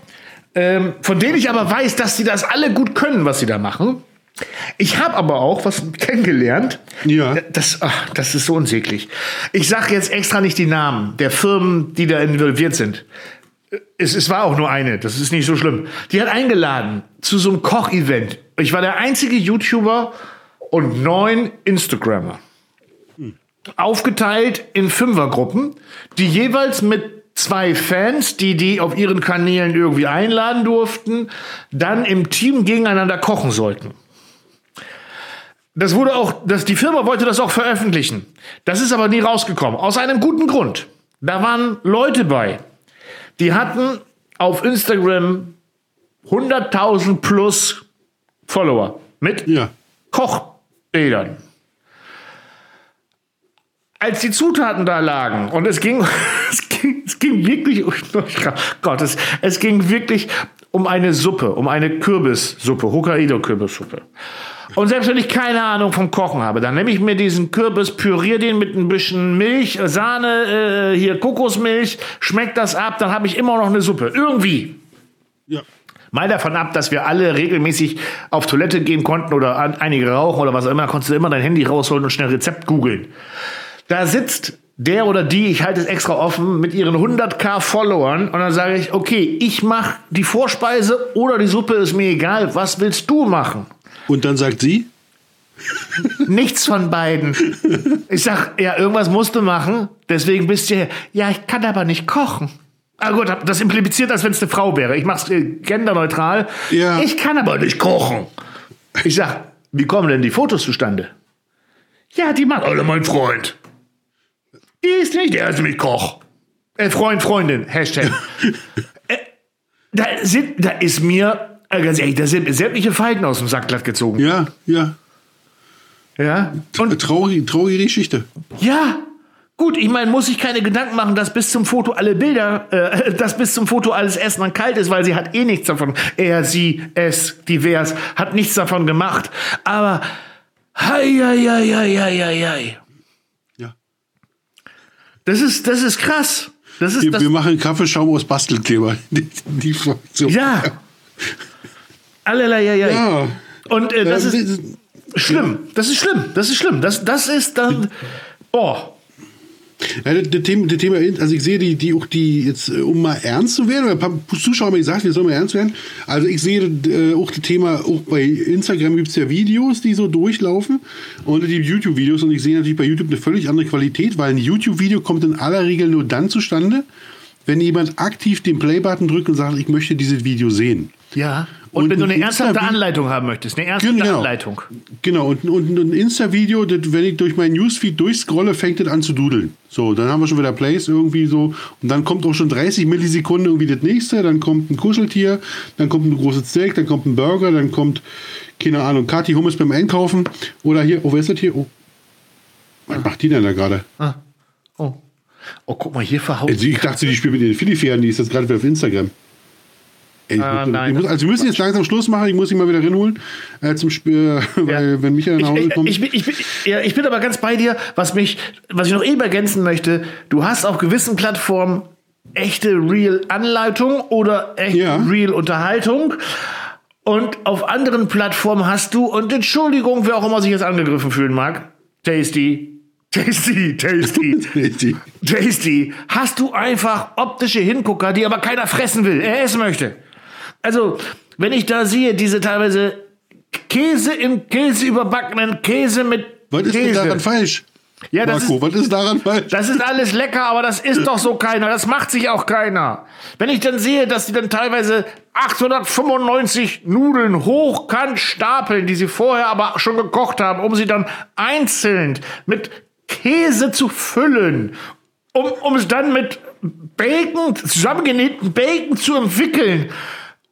ähm, von denen ich aber weiß, dass sie das alle gut können, was sie da machen. Ich habe aber auch was kennengelernt. Ja. Das, ach, das ist so unsäglich. Ich sage jetzt extra nicht die Namen der Firmen, die da involviert sind. Es, es war auch nur eine, das ist nicht so schlimm. Die hat eingeladen zu so einem Kochevent. Ich war der einzige YouTuber und neun Instagrammer. Aufgeteilt in Fünfergruppen, die jeweils mit zwei Fans, die die auf ihren Kanälen irgendwie einladen durften, dann im Team gegeneinander kochen sollten. Das wurde auch, das, die Firma wollte das auch veröffentlichen. Das ist aber nie rausgekommen. Aus einem guten Grund. Da waren Leute bei, die hatten auf Instagram 100.000 plus Follower mit Ja. Kochbildern. Als die Zutaten da lagen und es ging, es ging, es ging wirklich, oh Gott, es, es ging wirklich um eine Suppe, um eine Kürbissuppe, Hokkaido-Kürbissuppe. Und selbst wenn ich keine Ahnung vom Kochen habe, dann nehme ich mir diesen Kürbis, püriere den mit ein bisschen Milch, Sahne, äh, hier Kokosmilch, schmeckt das ab, dann habe ich immer noch eine Suppe. Irgendwie. Ja. Mal davon ab, dass wir alle regelmäßig auf Toilette gehen konnten oder einige rauchen oder was auch immer, konntest du immer dein Handy rausholen und schnell Rezept googeln. Da sitzt der oder die, ich halte es extra offen, mit ihren 100k Followern und dann sage ich, okay, ich mache die Vorspeise oder die Suppe, ist mir egal, was willst du machen? Und dann sagt sie, Nichts von beiden. Ich sag, ja, irgendwas musst du machen, deswegen bist du hier. Ja, ich kann aber nicht kochen. Ah gut, das impliziert, als wenn es eine Frau wäre. Ich mach's äh, genderneutral. Ja. Ich kann aber nicht kochen. Ich sag, wie kommen denn die Fotos zustande? Ja, die macht alle mein Freund. Die ist nicht, der ist nämlich Koch. Äh, Freund, Freundin, Hashtag. äh, da, sind, da ist mir, äh, ganz ehrlich, da sind sämtliche Falten aus dem Sack glatt gezogen. ja, ja. Ja. Und Traurige, traurige Geschichte. Ja, gut, ich meine, muss ich keine Gedanken machen, dass bis zum Foto alle Bilder, äh, dass bis zum Foto alles Essen dann kalt ist, weil sie hat eh nichts davon. Er, sie, es, divers, hat nichts davon gemacht. Aber, hei, hei, hei, hei, hei, hei. Das ist, das ist krass. Das ist, Wir, das, wir machen Kaffeeschaum aus Bastelkleber. Die, die Fraktion. ja. Allerlei, ja, ja. Ja. Und äh, das Äh, ist schlimm. Das ist schlimm. Das ist schlimm. Das, das ist dann, boah. Ja, das, Thema, das Thema, also ich sehe die, die auch die jetzt, äh, um mal ernst zu werden, weil ein paar Zuschauer haben mir gesagt, wir sollen mal ernst werden. Also ich sehe äh, auch das Thema, auch bei Instagram gibt es ja Videos, die so durchlaufen und die YouTube-Videos und ich sehe natürlich bei YouTube eine völlig andere Qualität, weil ein YouTube-Video kommt in aller Regel nur dann zustande, wenn jemand aktiv den Play-Button drückt und sagt, ich möchte dieses Video sehen. Ja. Und, Und wenn du eine ein ernsthafte Anleitung haben möchtest, eine ernsthafte Genau. Anleitung. Genau, und, und ein Insta-Video, wenn ich durch mein Newsfeed durchscrolle, fängt das an zu dudeln. So, dann haben wir schon wieder Plays irgendwie so. Und dann kommt auch schon 30 Millisekunden irgendwie das nächste. Dann kommt ein Kuscheltier, dann kommt ein großes Steak, dann kommt ein Burger, dann kommt, keine Ahnung, Kathi Hummus beim Einkaufen. Oder hier, oh, wer ist das hier? Oh. Was macht die denn da gerade? Oh. Oh, guck mal, hier verhaut. Also ich dachte, die spielt mit den Philly-Pferden, die ist jetzt gerade wieder auf Instagram. Ey, ich Ah, muss, nein, ich muss, also wir müssen jetzt langsam Schluss machen, ich muss ihn mal wieder reinholen äh, zum Spiel, weil wenn Michael nach Hause Ich, kommt. ich, bin- ich, bin, ja, ich bin aber ganz bei dir, was mich, was ich noch eben ergänzen möchte. Du hast auf gewissen Plattformen echte Real-Anleitung oder echte Ja. Real-Unterhaltung. Und auf anderen Plattformen hast du, und Entschuldigung, wer auch immer sich jetzt angegriffen fühlen mag, Tasty, Tasty, Tasty, Die- Tasty, hast du einfach optische Hingucker, die aber keiner fressen will, er essen möchte. Also, wenn ich da sehe, diese teilweise Käse im Käse überbackenen Käse mit Was ist denn Käse. daran falsch? Ja, das Marco, was ist daran falsch? Das ist alles lecker, aber das ist doch so keiner. Das macht sich auch keiner. Wenn ich dann sehe, dass die dann teilweise 895 Nudeln hochkant stapeln, die sie vorher aber schon gekocht haben, um sie dann einzeln mit Käse zu füllen, um, um es dann mit Bacon, zusammengenähten Bacon zu entwickeln.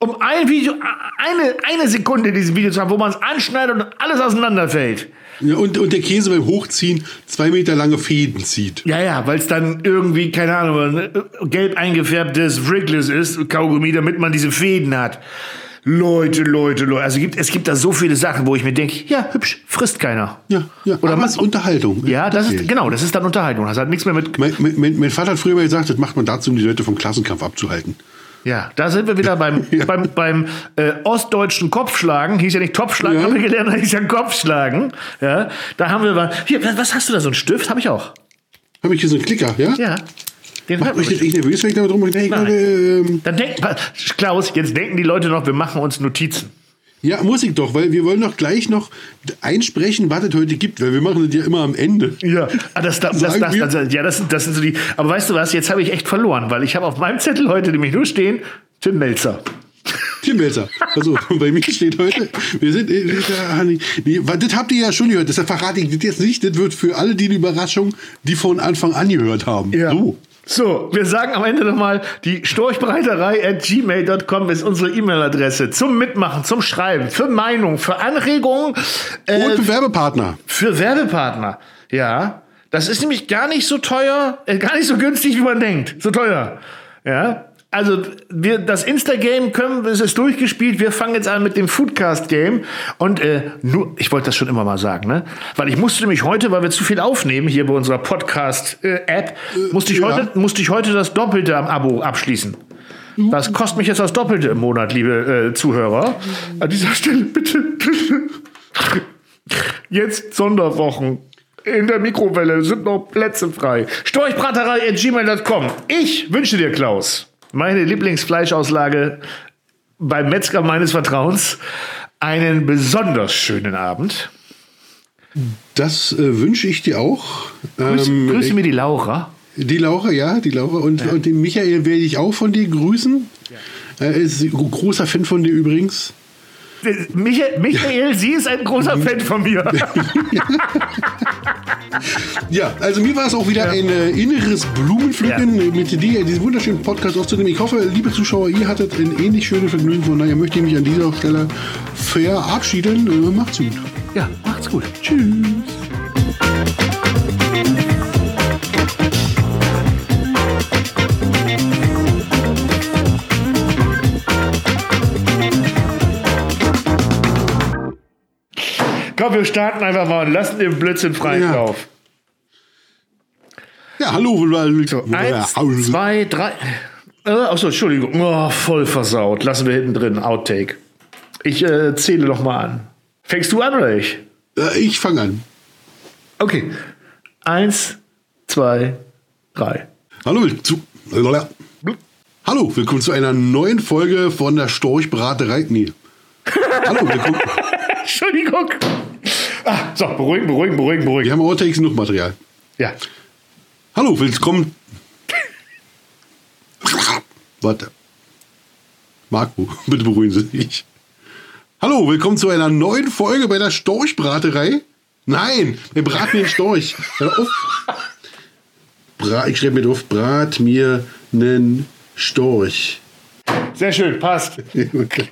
Um ein Video, eine, eine Sekunde dieses Video zu haben, wo man es anschneidet und alles auseinanderfällt. Ja, und, und der Käse beim Hochziehen zwei Meter lange Fäden zieht. Ja, ja, weil es dann irgendwie, keine Ahnung, äh, gelb eingefärbtes Wrigless ist, Kaugummi, damit man diese Fäden hat. Leute, Leute, Leute. Also gibt, es gibt da so viele Sachen, wo ich mir denke, ja, hübsch, frisst keiner. Ja, ja. Oder ist Unterhaltung. Ja, das ist, genau, das ist dann Unterhaltung. Das hat nichts mehr mit, Mein, mein, mein, mein Vater hat früher mal gesagt, das macht man dazu, um die Leute vom Klassenkampf abzuhalten. Ja, da sind wir wieder beim, beim, beim äh, ostdeutschen Kopfschlagen. Hieß ja nicht Topfschlagen, Ja. haben wir gelernt, hieß ja Kopfschlagen. Ja, da haben wir, mal- hier, was hast du da, so einen Stift? Habe ich auch. Habe ich hier so einen Klicker, ja? Ja. Den Macht mich echt nervös, wenn ich damit rum Nein. ähm, Dann denkt, Klaus, jetzt denken die Leute noch, wir machen uns Notizen. Ja, muss ich doch, weil wir wollen doch gleich noch einsprechen, was es heute gibt, weil wir machen das ja immer am Ende. Ja, ah, das, das, das, das, das, ja, das, sind- das sind so die. Aber weißt du was? Jetzt habe ich echt verloren, weil ich habe auf meinem Zettel heute nämlich nur stehen Tim Melzer. Tim Melzer. Also, bei mir steht heute, wir sind, äh, äh, nee, nee, das habt ihr ja schon gehört, deshalb verrate ich das jetzt nicht, das wird für alle die Überraschung, die von Anfang an gehört haben. So. So, wir sagen am Ende nochmal, die Storchbreiterei at gmail.com ist unsere E-Mail-Adresse zum Mitmachen, zum Schreiben, für Meinung, für Anregungen, äh, Und für Werbepartner. für Werbepartner. Ja, das ist nämlich gar nicht so teuer, äh, gar nicht so günstig, wie man denkt. So teuer. Ja. Also wir, das Insta-Game können, es ist durchgespielt. Wir fangen jetzt an mit dem Foodcast-Game. Und äh, nur, ich wollte das schon immer mal sagen, ne? Weil ich musste nämlich heute, weil wir zu viel aufnehmen hier bei unserer Podcast-App, musste, ich ja. heute, musste ich heute das Doppelte am Abo abschließen. Das kostet mich jetzt das Doppelte im Monat, liebe äh, Zuhörer. An dieser Stelle bitte. Jetzt Sonderwochen. In der Mikrowelle sind noch Plätze frei. Storchbraterei at gmail.com. Ich wünsche dir, Klaus, meine Lieblingsfleischauslage beim Metzger meines Vertrauens, einen besonders schönen Abend. Das äh, wünsche ich dir auch. Grüß, Ähm, grüße mir die Laura. Die Laura, ja, die Laura. Und, und den Michael werde ich auch von dir grüßen. Er ist ein großer Fan von dir übrigens. Michael, Michael, sie ist ein großer Fan von mir. Ja, also mir war es auch wieder ein äh, inneres Blumenpflücken, äh, mit dir diesen wunderschönen Podcast aufzunehmen. Ich hoffe, liebe Zuschauer, ihr hattet ein ähnlich schönes Vergnügen. Von daher möchte ich mich an dieser Stelle verabschieden. Äh, macht's gut. Ja, macht's gut. Tschüss. Komm, wir starten einfach mal und lassen den Blödsinn freien Ja. Lauf. Ja, hallo. So, eins, zwei, drei. Äh, achso, Entschuldigung. Oh, voll versaut. Lassen wir hinten drin. Outtake. Ich äh, zähle noch mal an. Fängst du an oder ich? Äh, ich fange an. Okay. Eins, zwei, drei. Hallo, zu, hallo, willkommen zu einer neuen Folge von der Storchbraterei. Nee. Hallo, willkommen. Entschuldigung. Ah, so, beruhigen, beruhigen, beruhigen, Wir beruhigen. haben Outtakes genug Material. Ja. Hallo, willkommen. Warte. Marco, bitte beruhigen Sie sich. Hallo, willkommen zu einer neuen Folge bei der Storchbraterei. Nein, wir braten den Storch. Hör auf. Bra ich schreibe mir drauf, brat mir nen Storch. Sehr schön, passt. Okay.